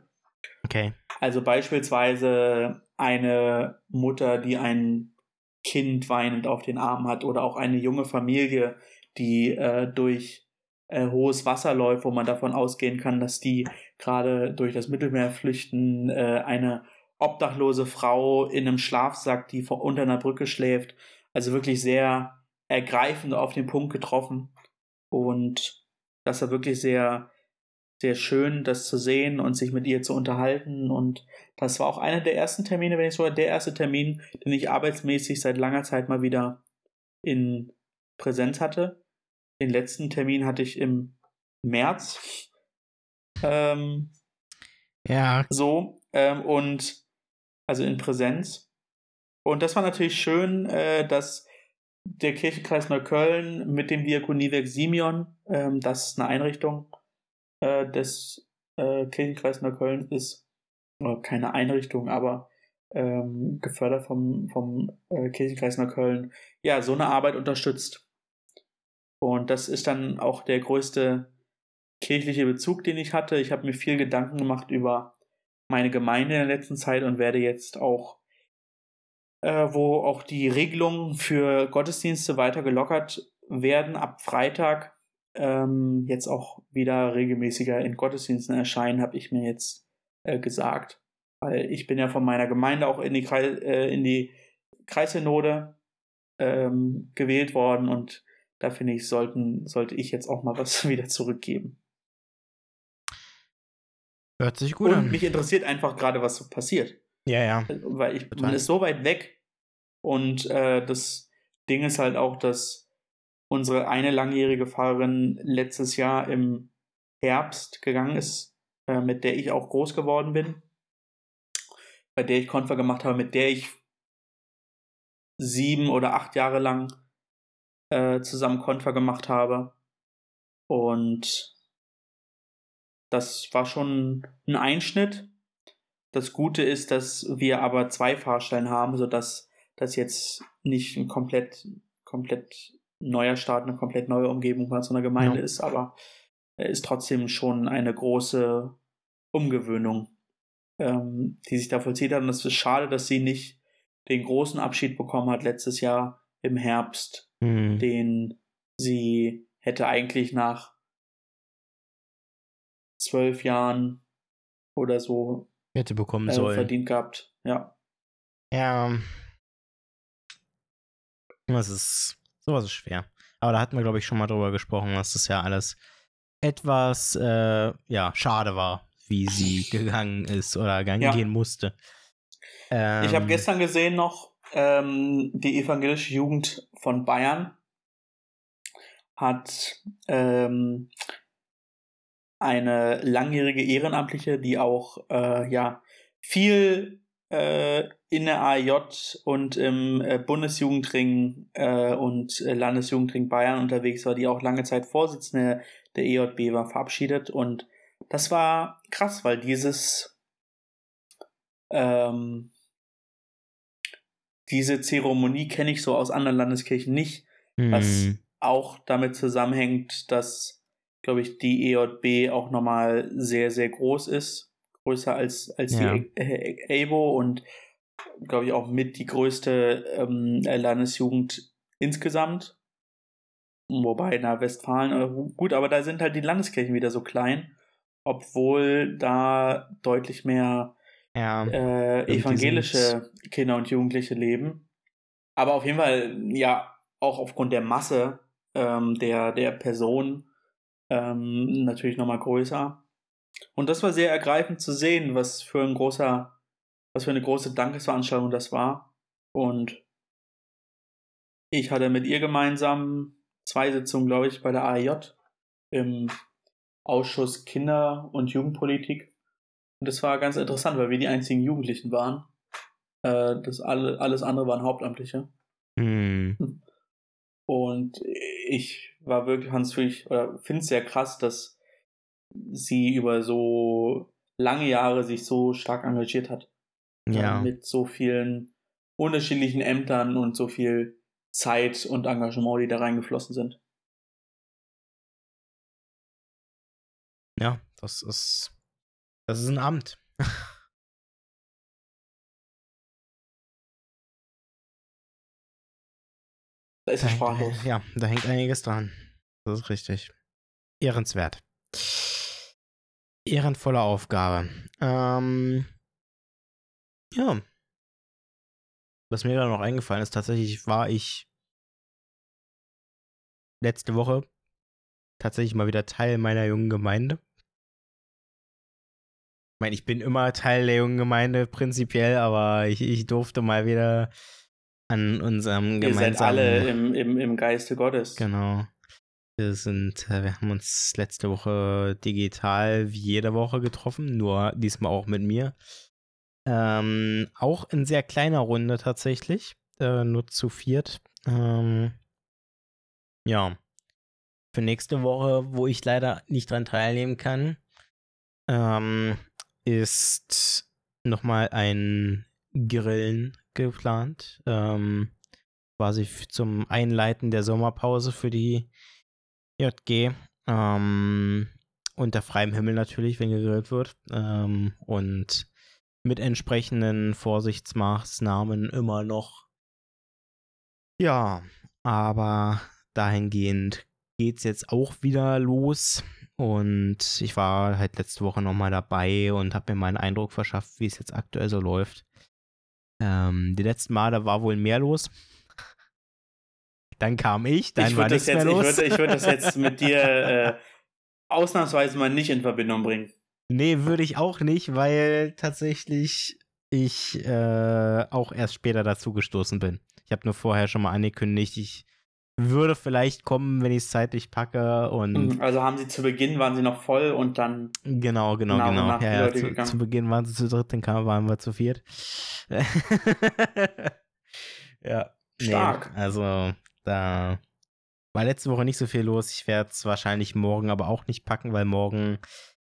Okay. Also beispielsweise eine Mutter, die ein Kind weinend auf den Arm hat oder auch eine junge Familie, die äh, durch äh, hohes Wasser läuft, wo man davon ausgehen kann, dass die gerade durch das Mittelmeer flüchten, äh, eine obdachlose Frau in einem Schlafsack, die vor, unter einer Brücke schläft. Also wirklich sehr ergreifend auf den Punkt getroffen. Und das war wirklich sehr sehr schön, das zu sehen und sich mit ihr zu unterhalten. Und das war auch einer der ersten Termine, wenn nicht sogar der erste Termin, den ich arbeitsmäßig seit langer Zeit mal wieder in Präsenz hatte. Den letzten Termin hatte ich im März. Ähm, ja. So. Ähm, und also in Präsenz. Und das war natürlich schön, äh, dass der Kirchenkreis Neukölln mit dem Diakoniewerk Simeon, ähm, das ist eine Einrichtung, äh, des äh, Kirchenkreises Neukölln ist äh, keine Einrichtung, aber ähm, gefördert vom, vom äh, Kirchenkreis Neukölln, ja, so eine Arbeit unterstützt. Und das ist dann auch der größte kirchliche Bezug, den ich hatte. Ich habe mir viel Gedanken gemacht über meine Gemeinde in der letzten Zeit und werde jetzt auch, äh, wo auch die Regelungen für Gottesdienste weiter gelockert werden, ab Freitag ähm, jetzt auch wieder regelmäßiger in Gottesdiensten erscheinen, habe ich mir jetzt äh, gesagt. Weil ich bin ja von meiner Gemeinde auch in die, Kreis, äh, in die Kreissynode ähm, gewählt worden und da finde ich, sollten, sollte ich jetzt auch mal was wieder zurückgeben. Hört sich gut und an. mich interessiert einfach gerade, was so passiert. Ja, ja. Weil ich, man ist so weit weg und äh, das Ding ist halt auch, dass unsere eine langjährige Fahrerin letztes Jahr im Herbst gegangen ist, äh, mit der ich auch groß geworden bin, bei der ich Konfer gemacht habe, mit der ich sieben oder acht Jahre lang äh, zusammen Konfer gemacht habe. Und das war schon ein Einschnitt. Das Gute ist, dass wir aber zwei Fahrstellen haben, sodass das jetzt nicht ein komplett, komplett neuer Start, eine komplett neue Umgebung von so einer Gemeinde ja. ist, aber er ist trotzdem schon eine große Umgewöhnung, ähm, die sich da vollzieht hat. Und es ist schade, dass sie nicht den großen Abschied bekommen hat letztes Jahr im Herbst, mhm. den sie hätte eigentlich nach zwölf Jahren oder so hätte bekommen äh, sollen. verdient gehabt. Ja. Ja. Das ist Sowas ist schwer. Aber da hatten wir, glaube ich, schon mal drüber gesprochen, dass das ja alles etwas, äh, ja, schade war, wie sie gegangen ist oder gegangen ja. gehen musste. Ähm, ich habe gestern gesehen noch, ähm, die evangelische Jugend von Bayern hat ähm, eine langjährige Ehrenamtliche, die auch äh, ja viel äh, in der AJ und im äh, Bundesjugendring äh, und äh, Landesjugendring Bayern unterwegs war, die auch lange Zeit Vorsitzende der EJB war, verabschiedet. Und das war krass, weil dieses ähm, diese Zeremonie kenne ich so aus anderen Landeskirchen nicht, mhm. was hm. auch damit zusammenhängt, dass, glaube ich, die EJB auch nochmal sehr, sehr groß ist, größer als, als ja. die EBO und, glaube ich, auch mit die größte ähm, Landesjugend insgesamt. Wobei, na, Westfalen, äh, gut, aber da sind halt die Landeskirchen wieder so klein, obwohl da deutlich mehr ja, äh, evangelische Kinder und Jugendliche leben. Aber auf jeden Fall, ja, auch aufgrund der Masse ähm, der, der Person ähm, natürlich nochmal größer. Und das war sehr ergreifend zu sehen, was für ein großer, was für eine große Dankesveranstaltung das war. Und ich hatte mit ihr gemeinsam zwei Sitzungen, glaube ich, bei der AIJ im Ausschuss Kinder- und Jugendpolitik. Und das war ganz interessant, weil wir die einzigen Jugendlichen waren. Äh, das alle, alles andere waren Hauptamtliche. Mhm. Und ich war wirklich, Hans, wirklich, oder finde es sehr krass, dass sie über so lange Jahre sich so stark engagiert hat. Ja. Mit so vielen unterschiedlichen Ämtern und so viel Zeit und Engagement, die da reingeflossen sind. Ja, das ist das ist ein Amt. Da ist er sprachlos. Ja, da hängt einiges dran. Das ist richtig. Ehrenswert. Ehrenvolle Aufgabe. Ähm, ja. Was mir gerade noch eingefallen ist, tatsächlich war ich letzte Woche tatsächlich mal wieder Teil meiner jungen Gemeinde. Ich meine, ich bin immer Teil der jungen Gemeinde prinzipiell, aber ich, ich durfte mal wieder an unserem gemeinsamen... Ihr seid alle im, im, im Geiste Gottes. Genau. Wir sind, äh, wir haben uns letzte Woche digital wie jede Woche getroffen, nur diesmal auch mit mir. Ähm, auch in sehr kleiner Runde tatsächlich, äh, nur zu viert. Ähm, ja. Für nächste Woche, wo ich leider nicht dran teilnehmen kann, ähm, ist nochmal ein Grillen geplant. Ähm, quasi zum Einleiten der Sommerpause für die JG. Ähm, unter freiem Himmel natürlich, wenn gegrillt wird. Ähm, und mit entsprechenden Vorsichtsmaßnahmen immer noch. Ja, aber dahingehend geht es jetzt auch wieder los. Und ich war halt letzte Woche nochmal dabei und habe mir meinen Eindruck verschafft, wie es jetzt aktuell so läuft. Ähm, die letzten Male war wohl mehr los. Dann kam ich, dann ich war nichts jetzt, mehr los. Ich würde, ich würde das jetzt mit dir äh, ausnahmsweise mal nicht in Verbindung bringen. Nee, würde ich auch nicht, weil tatsächlich ich äh, auch erst später dazu gestoßen bin. Ich habe nur vorher schon mal angekündigt, ich würde vielleicht kommen, wenn ich es zeitlich packe. Und mhm, also haben sie zu Beginn, waren sie noch voll und dann. Genau, genau, genau. Ja, ja, zu, zu, Beginn waren sie zu dritt, dann kam, waren wir zu viert. ja. Stark. Nee, also da war letzte Woche nicht so viel los. Ich werde es wahrscheinlich morgen aber auch nicht packen, weil morgen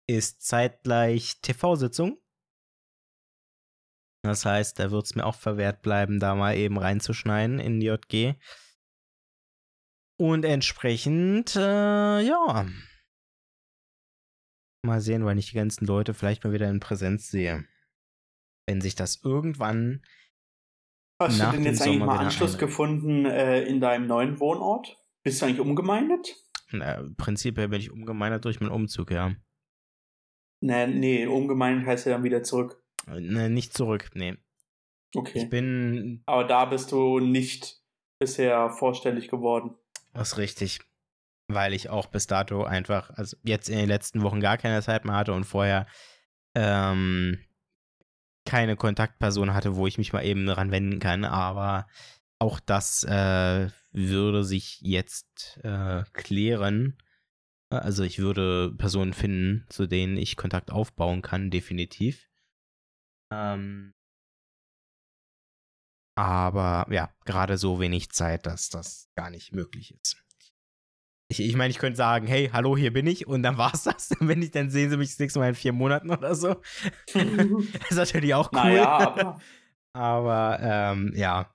ist zeitgleich TV-Sitzung. Das heißt, da wird es mir auch verwehrt bleiben, da mal eben reinzuschneiden in die JG. Und entsprechend, äh, ja. Mal sehen, weil ich die ganzen Leute vielleicht mal wieder in Präsenz sehe. Wenn sich das irgendwann. Hast du denn jetzt eigentlich mal Anschluss einricht. gefunden äh, in deinem neuen Wohnort? Bist du eigentlich umgemeindet? Na, prinzipiell bin ich umgemeindet durch meinen Umzug, ja. Nee, nee, umgemeindet heißt ja dann wieder zurück. Nee, nicht zurück, nee. Okay. Ich bin. Aber da bist du nicht bisher vorstellig geworden. Das ist richtig. Weil ich auch bis dato einfach, also jetzt in den letzten Wochen gar keine Zeit mehr hatte und vorher ähm, keine Kontaktperson hatte, wo ich mich mal eben dran wenden kann, aber auch das äh, würde sich jetzt äh, klären. Also ich würde Personen finden, zu denen ich Kontakt aufbauen kann, definitiv. Ähm, aber ja, gerade so wenig Zeit, dass das gar nicht möglich ist. Ich, ich meine, ich könnte sagen, hey, hallo, hier bin ich und dann war's das. wenn ich, dann sehen sie mich das nächste Mal in vier Monaten oder so. das ist natürlich auch cool. Naja, aber. aber ähm, ja.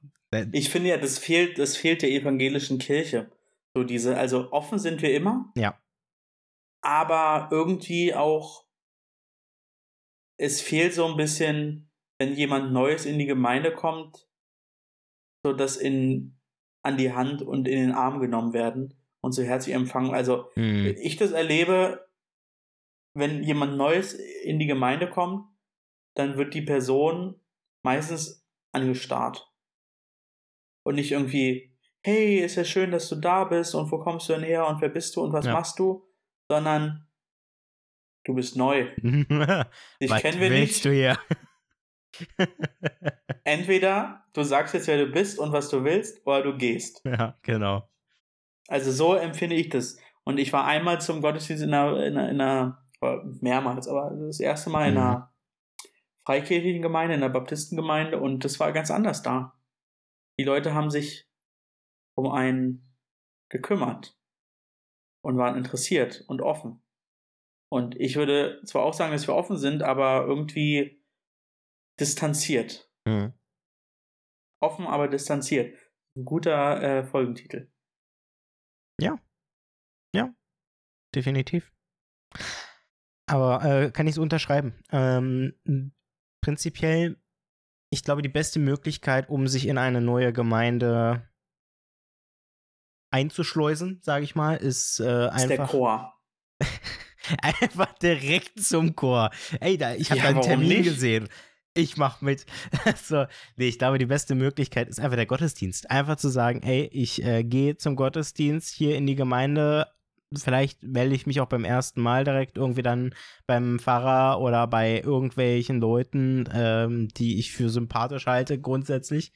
Ich finde ja, das fehlt, das fehlt der evangelischen Kirche. So diese, also offen sind wir immer. Ja. Aber irgendwie auch, es fehlt so ein bisschen, wenn jemand Neues in die Gemeinde kommt, so das in, an die Hand und in den Arm genommen werden und so herzlich empfangen. Also hm. ich das erlebe, wenn jemand Neues in die Gemeinde kommt, dann wird die Person meistens angestarrt. Und nicht irgendwie, hey, ist ja schön, dass du da bist und wo kommst du denn her und wer bist du und was ja. machst du, sondern du bist neu. Dich kennen wir nicht. du hier? Entweder du sagst jetzt, wer du bist und was du willst, oder du gehst. Ja, genau. Also so empfinde ich das. Und ich war einmal zum Gottesdienst in einer, in einer, in einer mehrmals, aber das erste Mal in einer mhm. freikirchlichen Gemeinde, in einer Baptistengemeinde und das war ganz anders da. Die Leute haben sich um einen gekümmert und waren interessiert und offen. Und ich würde zwar auch sagen, dass wir offen sind, aber irgendwie distanziert. Mhm. Offen, aber distanziert. Ein guter äh, Folgentitel. Ja. Ja. Definitiv. Aber äh, kann ich so unterschreiben. Ähm, prinzipiell, ich glaube, die beste Möglichkeit, um sich in eine neue Gemeinde einzuschleusen, sage ich mal, ist äh, einfach. Ist der Chor. einfach direkt zum Chor. Ey, da, ich habe ja, einen Termin nicht? gesehen ich mach mit. so, nee, ich glaube, die beste Möglichkeit ist einfach der Gottesdienst. Einfach zu sagen, ey, ich äh, gehe zum Gottesdienst hier in die Gemeinde. Vielleicht melde ich mich auch beim ersten Mal direkt irgendwie dann beim Pfarrer oder bei irgendwelchen Leuten, ähm, die ich für sympathisch halte, grundsätzlich.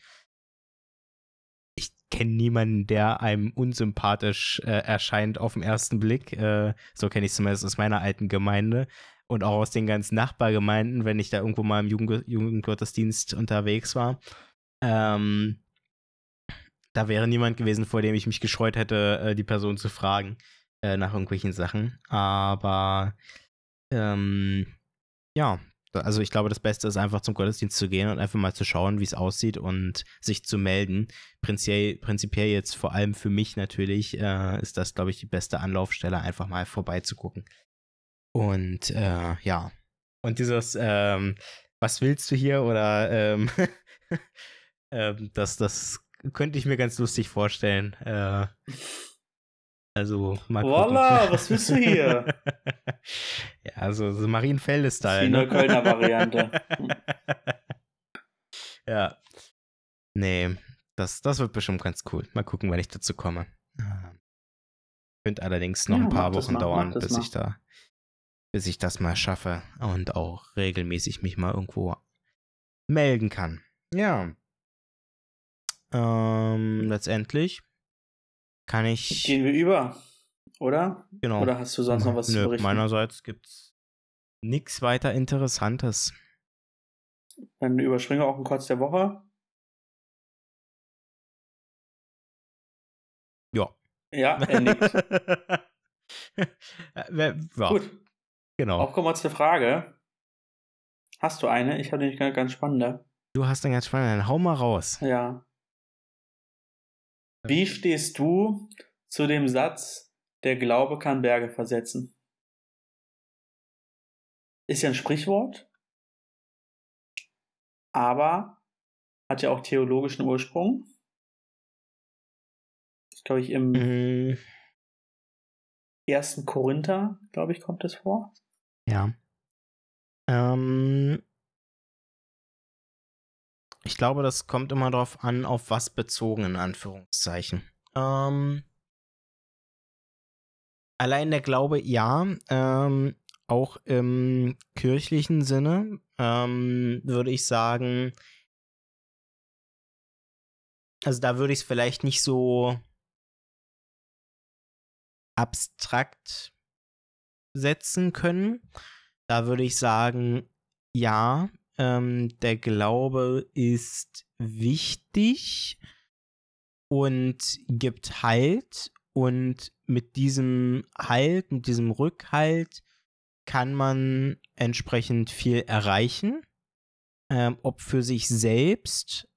Ich kenne niemanden, der einem unsympathisch äh, erscheint auf den ersten Blick. Äh, so kenne ich zumindest aus meiner alten Gemeinde und auch aus den ganzen Nachbargemeinden, wenn ich da irgendwo mal im Jugend Jugendgottesdienst unterwegs war. Ähm, da wäre niemand gewesen, vor dem ich mich gescheut hätte, äh, die Person zu fragen äh, nach irgendwelchen Sachen. Aber ähm, ja, also ich glaube, das Beste ist einfach zum Gottesdienst zu gehen und einfach mal zu schauen, wie es aussieht und sich zu melden. Prinzipiell, prinzipiell jetzt vor allem für mich natürlich äh, ist das, glaube ich, die beste Anlaufstelle, einfach mal vorbeizugucken. Und äh, ja. Und dieses, ähm, was willst du hier? Oder ähm, ähm, das, das könnte ich mir ganz lustig vorstellen. Äh, also, mal. Voila, was willst du hier? ja, also so Marienfelde-Style. Die ne? Kölner Variante. ja. Nee, das, das wird bestimmt ganz cool. Mal gucken, wann ich dazu komme. Ähm, könnte allerdings noch ja, ein paar Wochen mal, dauern, bis mal. ich da bis ich das mal schaffe und auch regelmäßig mich mal irgendwo melden kann. Ja. Ähm, letztendlich kann ich. Gehen wir über, oder? Genau. Oder hast du sonst noch was Nö, zu berichten? Meinerseits gibt's nichts weiter Interessantes. Dann überspringen wir auch einen Kurz der Woche. Ja. Ja, er nickt. ja. Gut. Genau. Auch kommen wir zur Frage. Hast du eine? Ich habe nämlich eine ganz spannende. Du hast eine ganz spannende. Dann hau mal raus. Ja. Wie stehst du zu dem Satz, der Glaube kann Berge versetzen? Ist ja ein Sprichwort, aber hat ja auch theologischen Ursprung. Das glaube ich im mhm. ersten Korinther, glaube ich, kommt es vor. Ja. Ähm, ich glaube, das kommt immer darauf an, auf was bezogen, in Anführungszeichen. Ähm, allein der Glaube, ja. Ähm, auch im kirchlichen Sinne ähm, würde ich sagen, also da würde ich es vielleicht nicht so abstrakt setzen können. Da würde ich sagen, ja, ähm, der Glaube ist wichtig und gibt Halt. Und mit diesem Halt, mit diesem Rückhalt kann man entsprechend viel erreichen. Ähm, ob für sich selbst,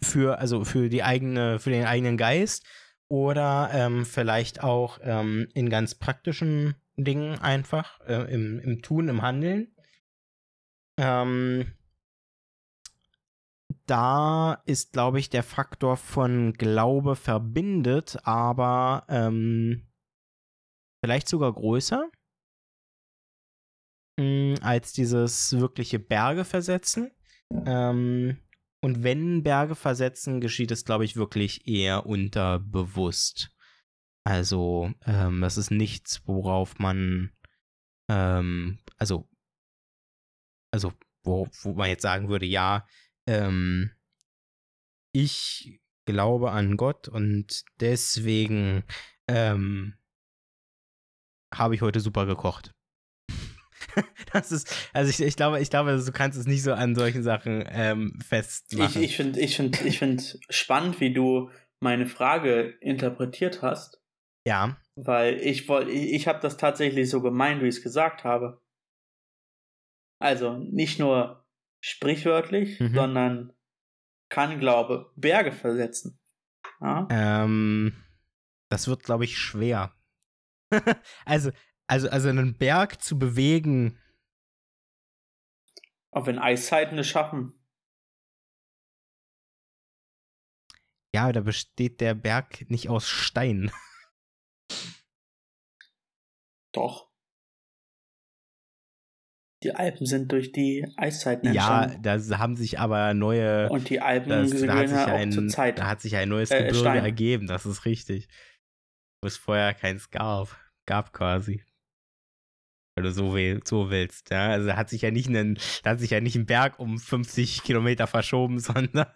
für, also für die eigene, für den eigenen Geist oder ähm, vielleicht auch ähm, in ganz praktischen Dingen einfach, äh, im, im Tun, im Handeln. Ähm, da ist, glaube ich, der Faktor von Glaube verbindet, aber ähm, vielleicht sogar größer mh, hm, als dieses wirkliche Berge versetzen. Ähm, und wenn Berge versetzen, geschieht es, glaube ich, wirklich eher unterbewusst. Also, ähm, das ist nichts, worauf man, ähm, also, also, wo, wo man jetzt sagen würde, ja, ähm, ich glaube an Gott und deswegen ähm, habe ich heute super gekocht. das ist, also ich, ich glaube, ich glaube, du kannst es nicht so an solchen Sachen ähm, festmachen. Ich, ich finde ich find, ich find spannend, wie du meine Frage interpretiert hast. Ja. Weil ich wollte, ich, ich habe das tatsächlich so gemeint, wie ich es gesagt habe. Also nicht nur sprichwörtlich, mhm. sondern kann Glaube Berge versetzen. Ja? Ähm, das wird, glaube ich, schwer. also, also, also einen Berg zu bewegen. Auch wenn Eiszeiten es schaffen. Ja, da besteht der Berg nicht aus Stein. Doch. Die Alpen sind durch die Eiszeiten entstanden. Ja, da haben sich aber neue. Und die Alpen das, da hat sich ein, zur Zeit. Da hat sich ein neues äh, Gebirge Stein. ergeben, das ist richtig. Wo es vorher keins gab, gab quasi. Wenn du so, will, so willst, ja. Also hat sich ja nicht einen, hat sich ja nicht ein Berg um 50 Kilometer verschoben, sondern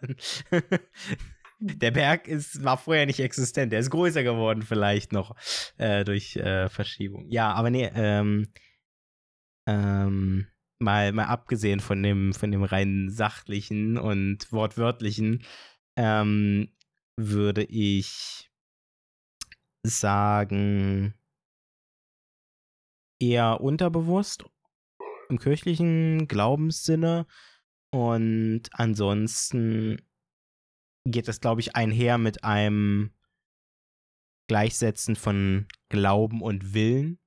der Berg ist, war vorher nicht existent. Der ist größer geworden, vielleicht noch äh, durch äh, Verschiebung. Ja, aber nee, ähm, ähm, mal, mal abgesehen von dem, von dem rein sachlichen und wortwörtlichen, ähm, würde ich sagen, eher unterbewusst im kirchlichen Glaubenssinne. Und ansonsten geht das, glaube ich, einher mit einem Gleichsetzen von Glauben und Willen.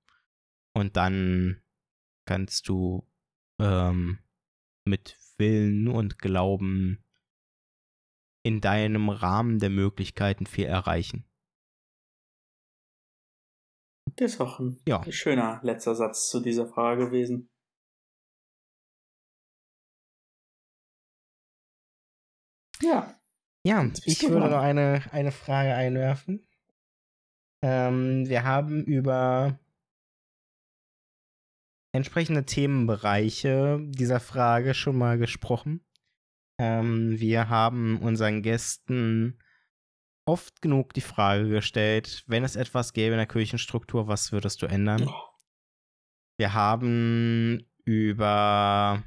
Und dann kannst du ähm, mit Willen und Glauben in deinem Rahmen der Möglichkeiten viel erreichen. Das ist auch ein ja. schöner letzter Satz zu dieser Frage gewesen. Ja. Ja, ich würde noch eine, eine Frage einwerfen. Ähm, wir haben über entsprechende Themenbereiche dieser Frage schon mal gesprochen. Ähm, wir haben unseren Gästen oft genug die Frage gestellt, wenn es etwas gäbe in der Kirchenstruktur, was würdest du ändern? Wir haben über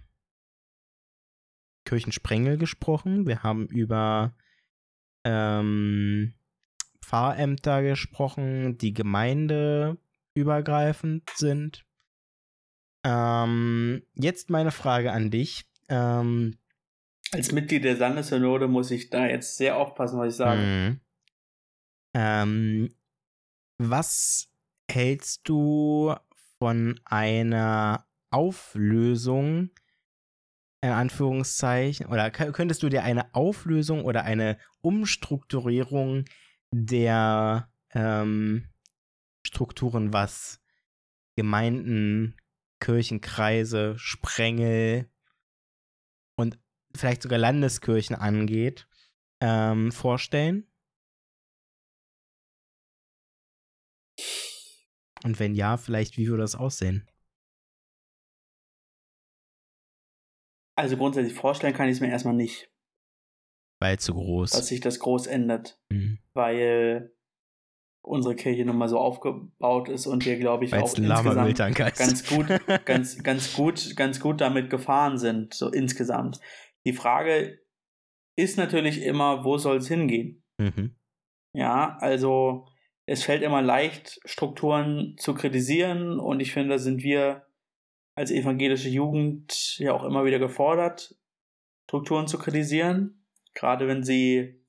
Kirchensprengel gesprochen, wir haben über ähm, Pfarrämter gesprochen, die gemeindeübergreifend sind. Ähm, jetzt meine Frage an dich. Ähm, Als Mitglied der Sandessynode muss ich da jetzt sehr aufpassen, was ich sage. Ähm, was hältst du von einer Auflösung, in Anführungszeichen, oder könntest du dir eine Auflösung oder eine Umstrukturierung der ähm, Strukturen, was Gemeinden, Kirchenkreise, Sprengel und vielleicht sogar Landeskirchen angeht, ähm, vorstellen? Und wenn ja, vielleicht, wie würde das aussehen? Also grundsätzlich vorstellen kann ich es mir erstmal nicht. Weil zu groß. Dass sich das groß ändert. Mhm. Weil unsere Kirche nun mal so aufgebaut ist und wir, glaube ich, Weil's auch insgesamt ganz gut, ganz, ganz gut, ganz gut damit gefahren sind, so insgesamt. Die Frage ist natürlich immer, wo soll es hingehen? Mhm. Ja, also es fällt immer leicht, Strukturen zu kritisieren und ich finde, da sind wir als evangelische Jugend ja auch immer wieder gefordert, Strukturen zu kritisieren, gerade wenn sie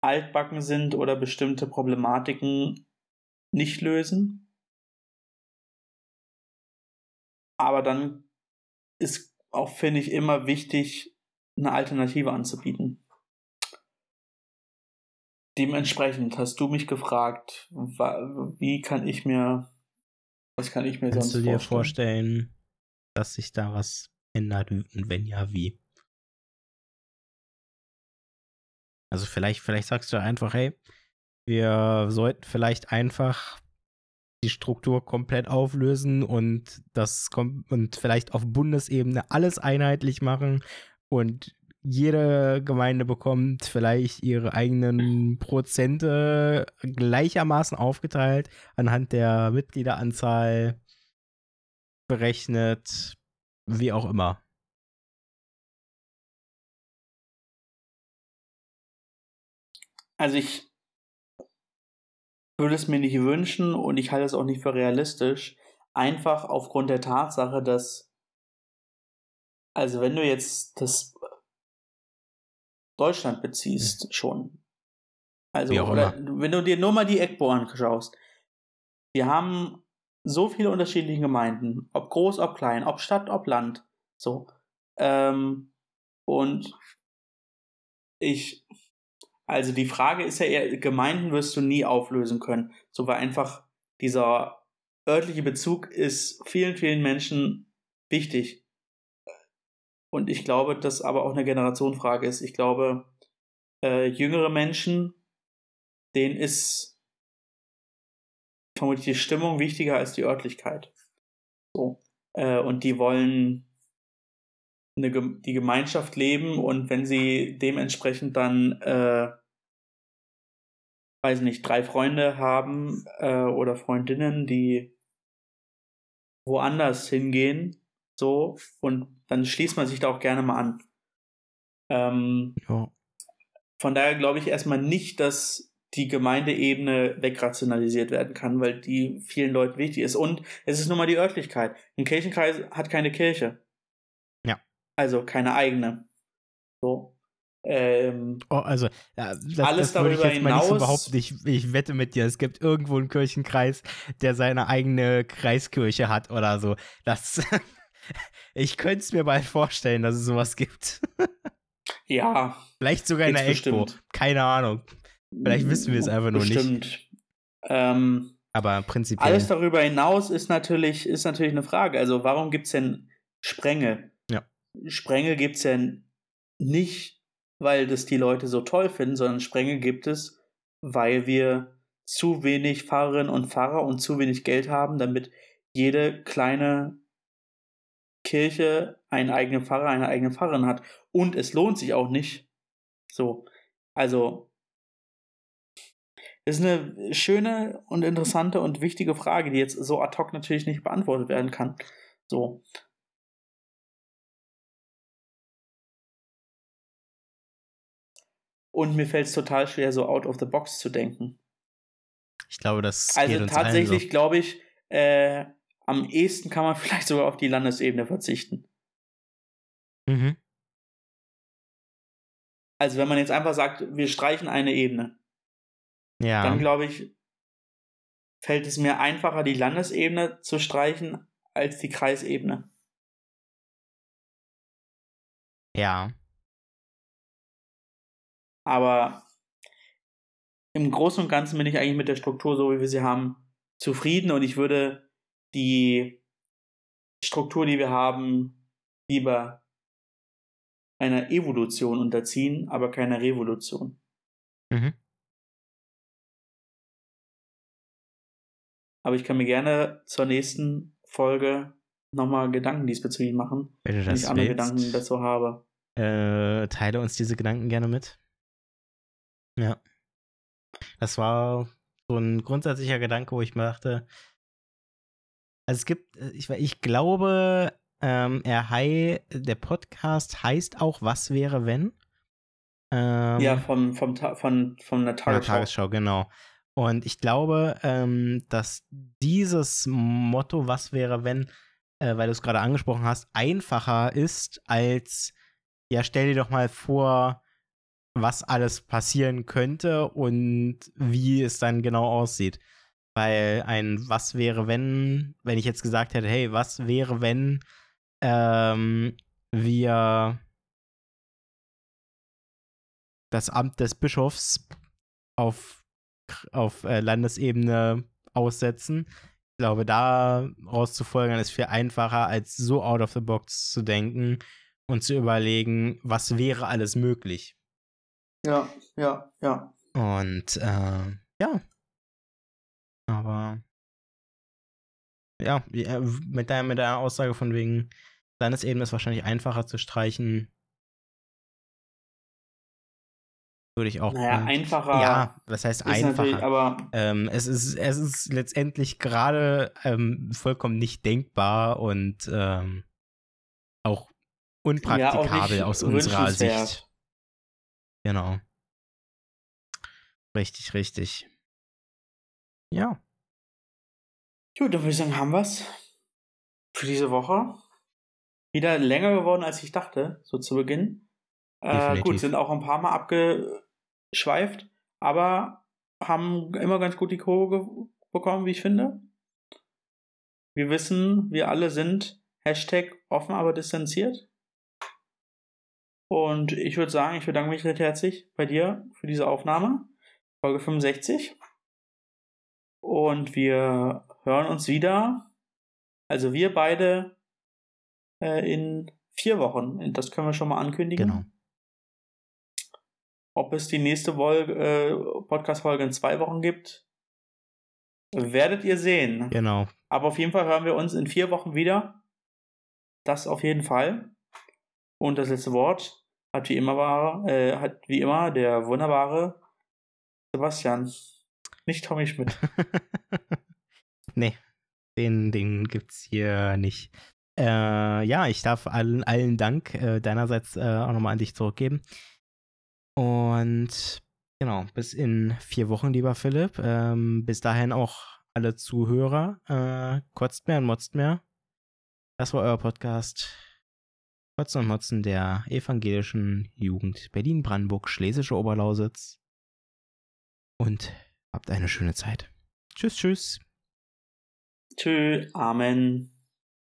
altbacken sind oder bestimmte Problematiken nicht lösen. Aber dann ist auch, finde ich, immer wichtig, eine Alternative anzubieten. Dementsprechend hast du mich gefragt, wie kann ich mir, was kann ich mir Kannst sonst du dir vorstellen? vorstellen, dass sich da was ändert und wenn ja, wie? Also vielleicht, vielleicht sagst du einfach, hey, wir sollten vielleicht einfach die Struktur komplett auflösen und das und vielleicht auf Bundesebene alles einheitlich machen und jede Gemeinde bekommt vielleicht ihre eigenen Prozente gleichermaßen aufgeteilt anhand der Mitgliederanzahl berechnet, wie auch immer. Also ich würde es mir nicht wünschen und ich halte es auch nicht für realistisch, einfach aufgrund der Tatsache, dass, also wenn du jetzt das Deutschland beziehst, hm. schon. Also, oder wenn du dir nur mal die EGBO anschaust, wir haben so viele unterschiedliche Gemeinden, ob groß, ob klein, ob Stadt, ob Land, so. Ähm, und ich also die Frage ist ja eher, Gemeinden wirst du nie auflösen können. So weil einfach dieser örtliche Bezug ist vielen, vielen Menschen wichtig. Und ich glaube, dass aber auch eine Generationenfrage ist. Ich glaube, äh, jüngere Menschen, denen ist vermutlich die Stimmung wichtiger als die Örtlichkeit. So. Äh, und die wollen eine, die Gemeinschaft leben und wenn sie dementsprechend dann äh, weiß nicht, drei Freunde haben äh, oder Freundinnen, die woanders hingehen, so, und dann schließt man sich da auch gerne mal an. Ähm, ja. Von daher glaube ich erstmal nicht, dass die Gemeindeebene wegrationalisiert werden kann, weil die vielen Leuten wichtig ist. Und es ist nun mal die Örtlichkeit. Ein Kirchenkreis hat keine Kirche. Ja. Also keine eigene. So. Ähm, oh, also, ja, das, alles das würde ich jetzt hinaus, mal nicht so. Ich, ich wette mit dir, es gibt irgendwo einen Kirchenkreis, der seine eigene Kreiskirche hat oder so. Das, ich könnte es mir bald vorstellen, dass es sowas gibt. ja. Vielleicht sogar in der Expo. Keine Ahnung. Vielleicht wissen wir es einfach nur bestimmt. nicht. Ähm, Aber prinzipiell. Alles darüber hinaus ist natürlich, ist natürlich eine Frage. Also, warum gibt es denn Sprengel? Ja. Sprengel gibt es ja nicht weil das die Leute so toll finden, sondern Sprengel gibt es, weil wir zu wenig Fahrerinnen und Fahrer und zu wenig Geld haben, damit jede kleine Kirche einen eigenen Pfarrer, eine eigene Pfarrerin hat. Und es lohnt sich auch nicht. So. Also, ist eine schöne und interessante und wichtige Frage, die jetzt so ad hoc natürlich nicht beantwortet werden kann. So. Und mir fällt es total schwer, so out of the box zu denken. Ich glaube, das also geht uns tatsächlich so. glaube ich, äh, am ehesten kann man vielleicht sogar auf die Landesebene verzichten. Mhm. Also wenn man jetzt einfach sagt, wir streichen eine Ebene, ja. dann glaube ich, fällt es mir einfacher, die Landesebene zu streichen, als die Kreisebene. Ja. Aber im Großen und Ganzen bin ich eigentlich mit der Struktur, so wie wir sie haben, zufrieden und ich würde die Struktur, die wir haben, lieber einer Evolution unterziehen, aber keiner Revolution. Mhm. aber ich kann mir gerne zur nächsten Folge nochmal Gedanken diesbezüglich machen, wenn, wenn ich andere willst, Gedanken dazu habe. Äh, teile uns diese Gedanken gerne mit. Ja. Das war so ein grundsätzlicher Gedanke, wo ich mir dachte, also es gibt, äh, ich, ich glaube, ähm, er hei, der Podcast heißt auch Was wäre wenn? Ähm, ja, vom, vom, von, von der Tagesschau. Tagesschau, genau. Und ich glaube, ähm, dass dieses Motto, was wäre, wenn, äh, weil du es gerade angesprochen hast, einfacher ist als, ja, stell dir doch mal vor, was alles passieren könnte und wie es dann genau aussieht. Weil ein Was wäre, wenn, wenn ich jetzt gesagt hätte, hey, was wäre, wenn ähm, wir das Amt des Bischofs auf, auf äh, Landesebene aussetzen. Ich glaube, da rauszufolgern ist viel einfacher, als so out of the box zu denken und zu überlegen, was wäre alles möglich. Ja, ja, ja. Und äh, ja. Aber ja, äh, mit deiner, mit deiner Aussage von wegen Landesebene ist wahrscheinlich einfacher zu streichen würde ich auch. Naja, einfacher. Ja, was heißt einfacher? Aber ähm, es, ist, es ist letztendlich gerade ähm, vollkommen nicht denkbar und ähm, auch unpraktikabel ja, auch aus unserer Sicht. Genau. Richtig, richtig. Ja. Gut, dann würde ich sagen, haben wir es für diese Woche. Wieder länger geworden, als ich dachte, so zu Beginn. Äh, gut, sind auch ein paar Mal abgeschweift, aber haben immer ganz gut die Kurve bekommen, wie ich finde. Wir wissen, wir alle sind Hashtag offen, aber distanziert. Und ich würde sagen, ich bedanke mich recht herzlich bei dir für diese Aufnahme. Folge 65. Und wir hören uns wieder. Also wir beide äh, in vier Wochen. Das können wir schon mal ankündigen. Genau. Ob es die nächste äh, Podcast-Folge in zwei Wochen gibt, werdet ihr sehen. Genau. Aber auf jeden Fall hören wir uns in vier Wochen wieder. Das auf jeden Fall. Und das letzte Wort hat wie immer, war, äh, hat wie immer der wunderbare Sebastian. Nicht Tommy Schmidt. nee, den, den gibt's hier nicht. Äh, ja, ich darf allen, allen Dank äh, deinerseits äh, auch nochmal an dich zurückgeben. Und genau, bis in vier Wochen, lieber Philipp. Ähm, bis dahin auch alle Zuhörer. Äh, kotzt mehr und motzt mehr. Das war euer Podcast. Kotzen und Motzen der evangelischen Jugend Berlin-Brandenburg, Schlesische Oberlausitz. Und habt eine schöne Zeit. Tschüss, tschüss. Tschüss, Amen.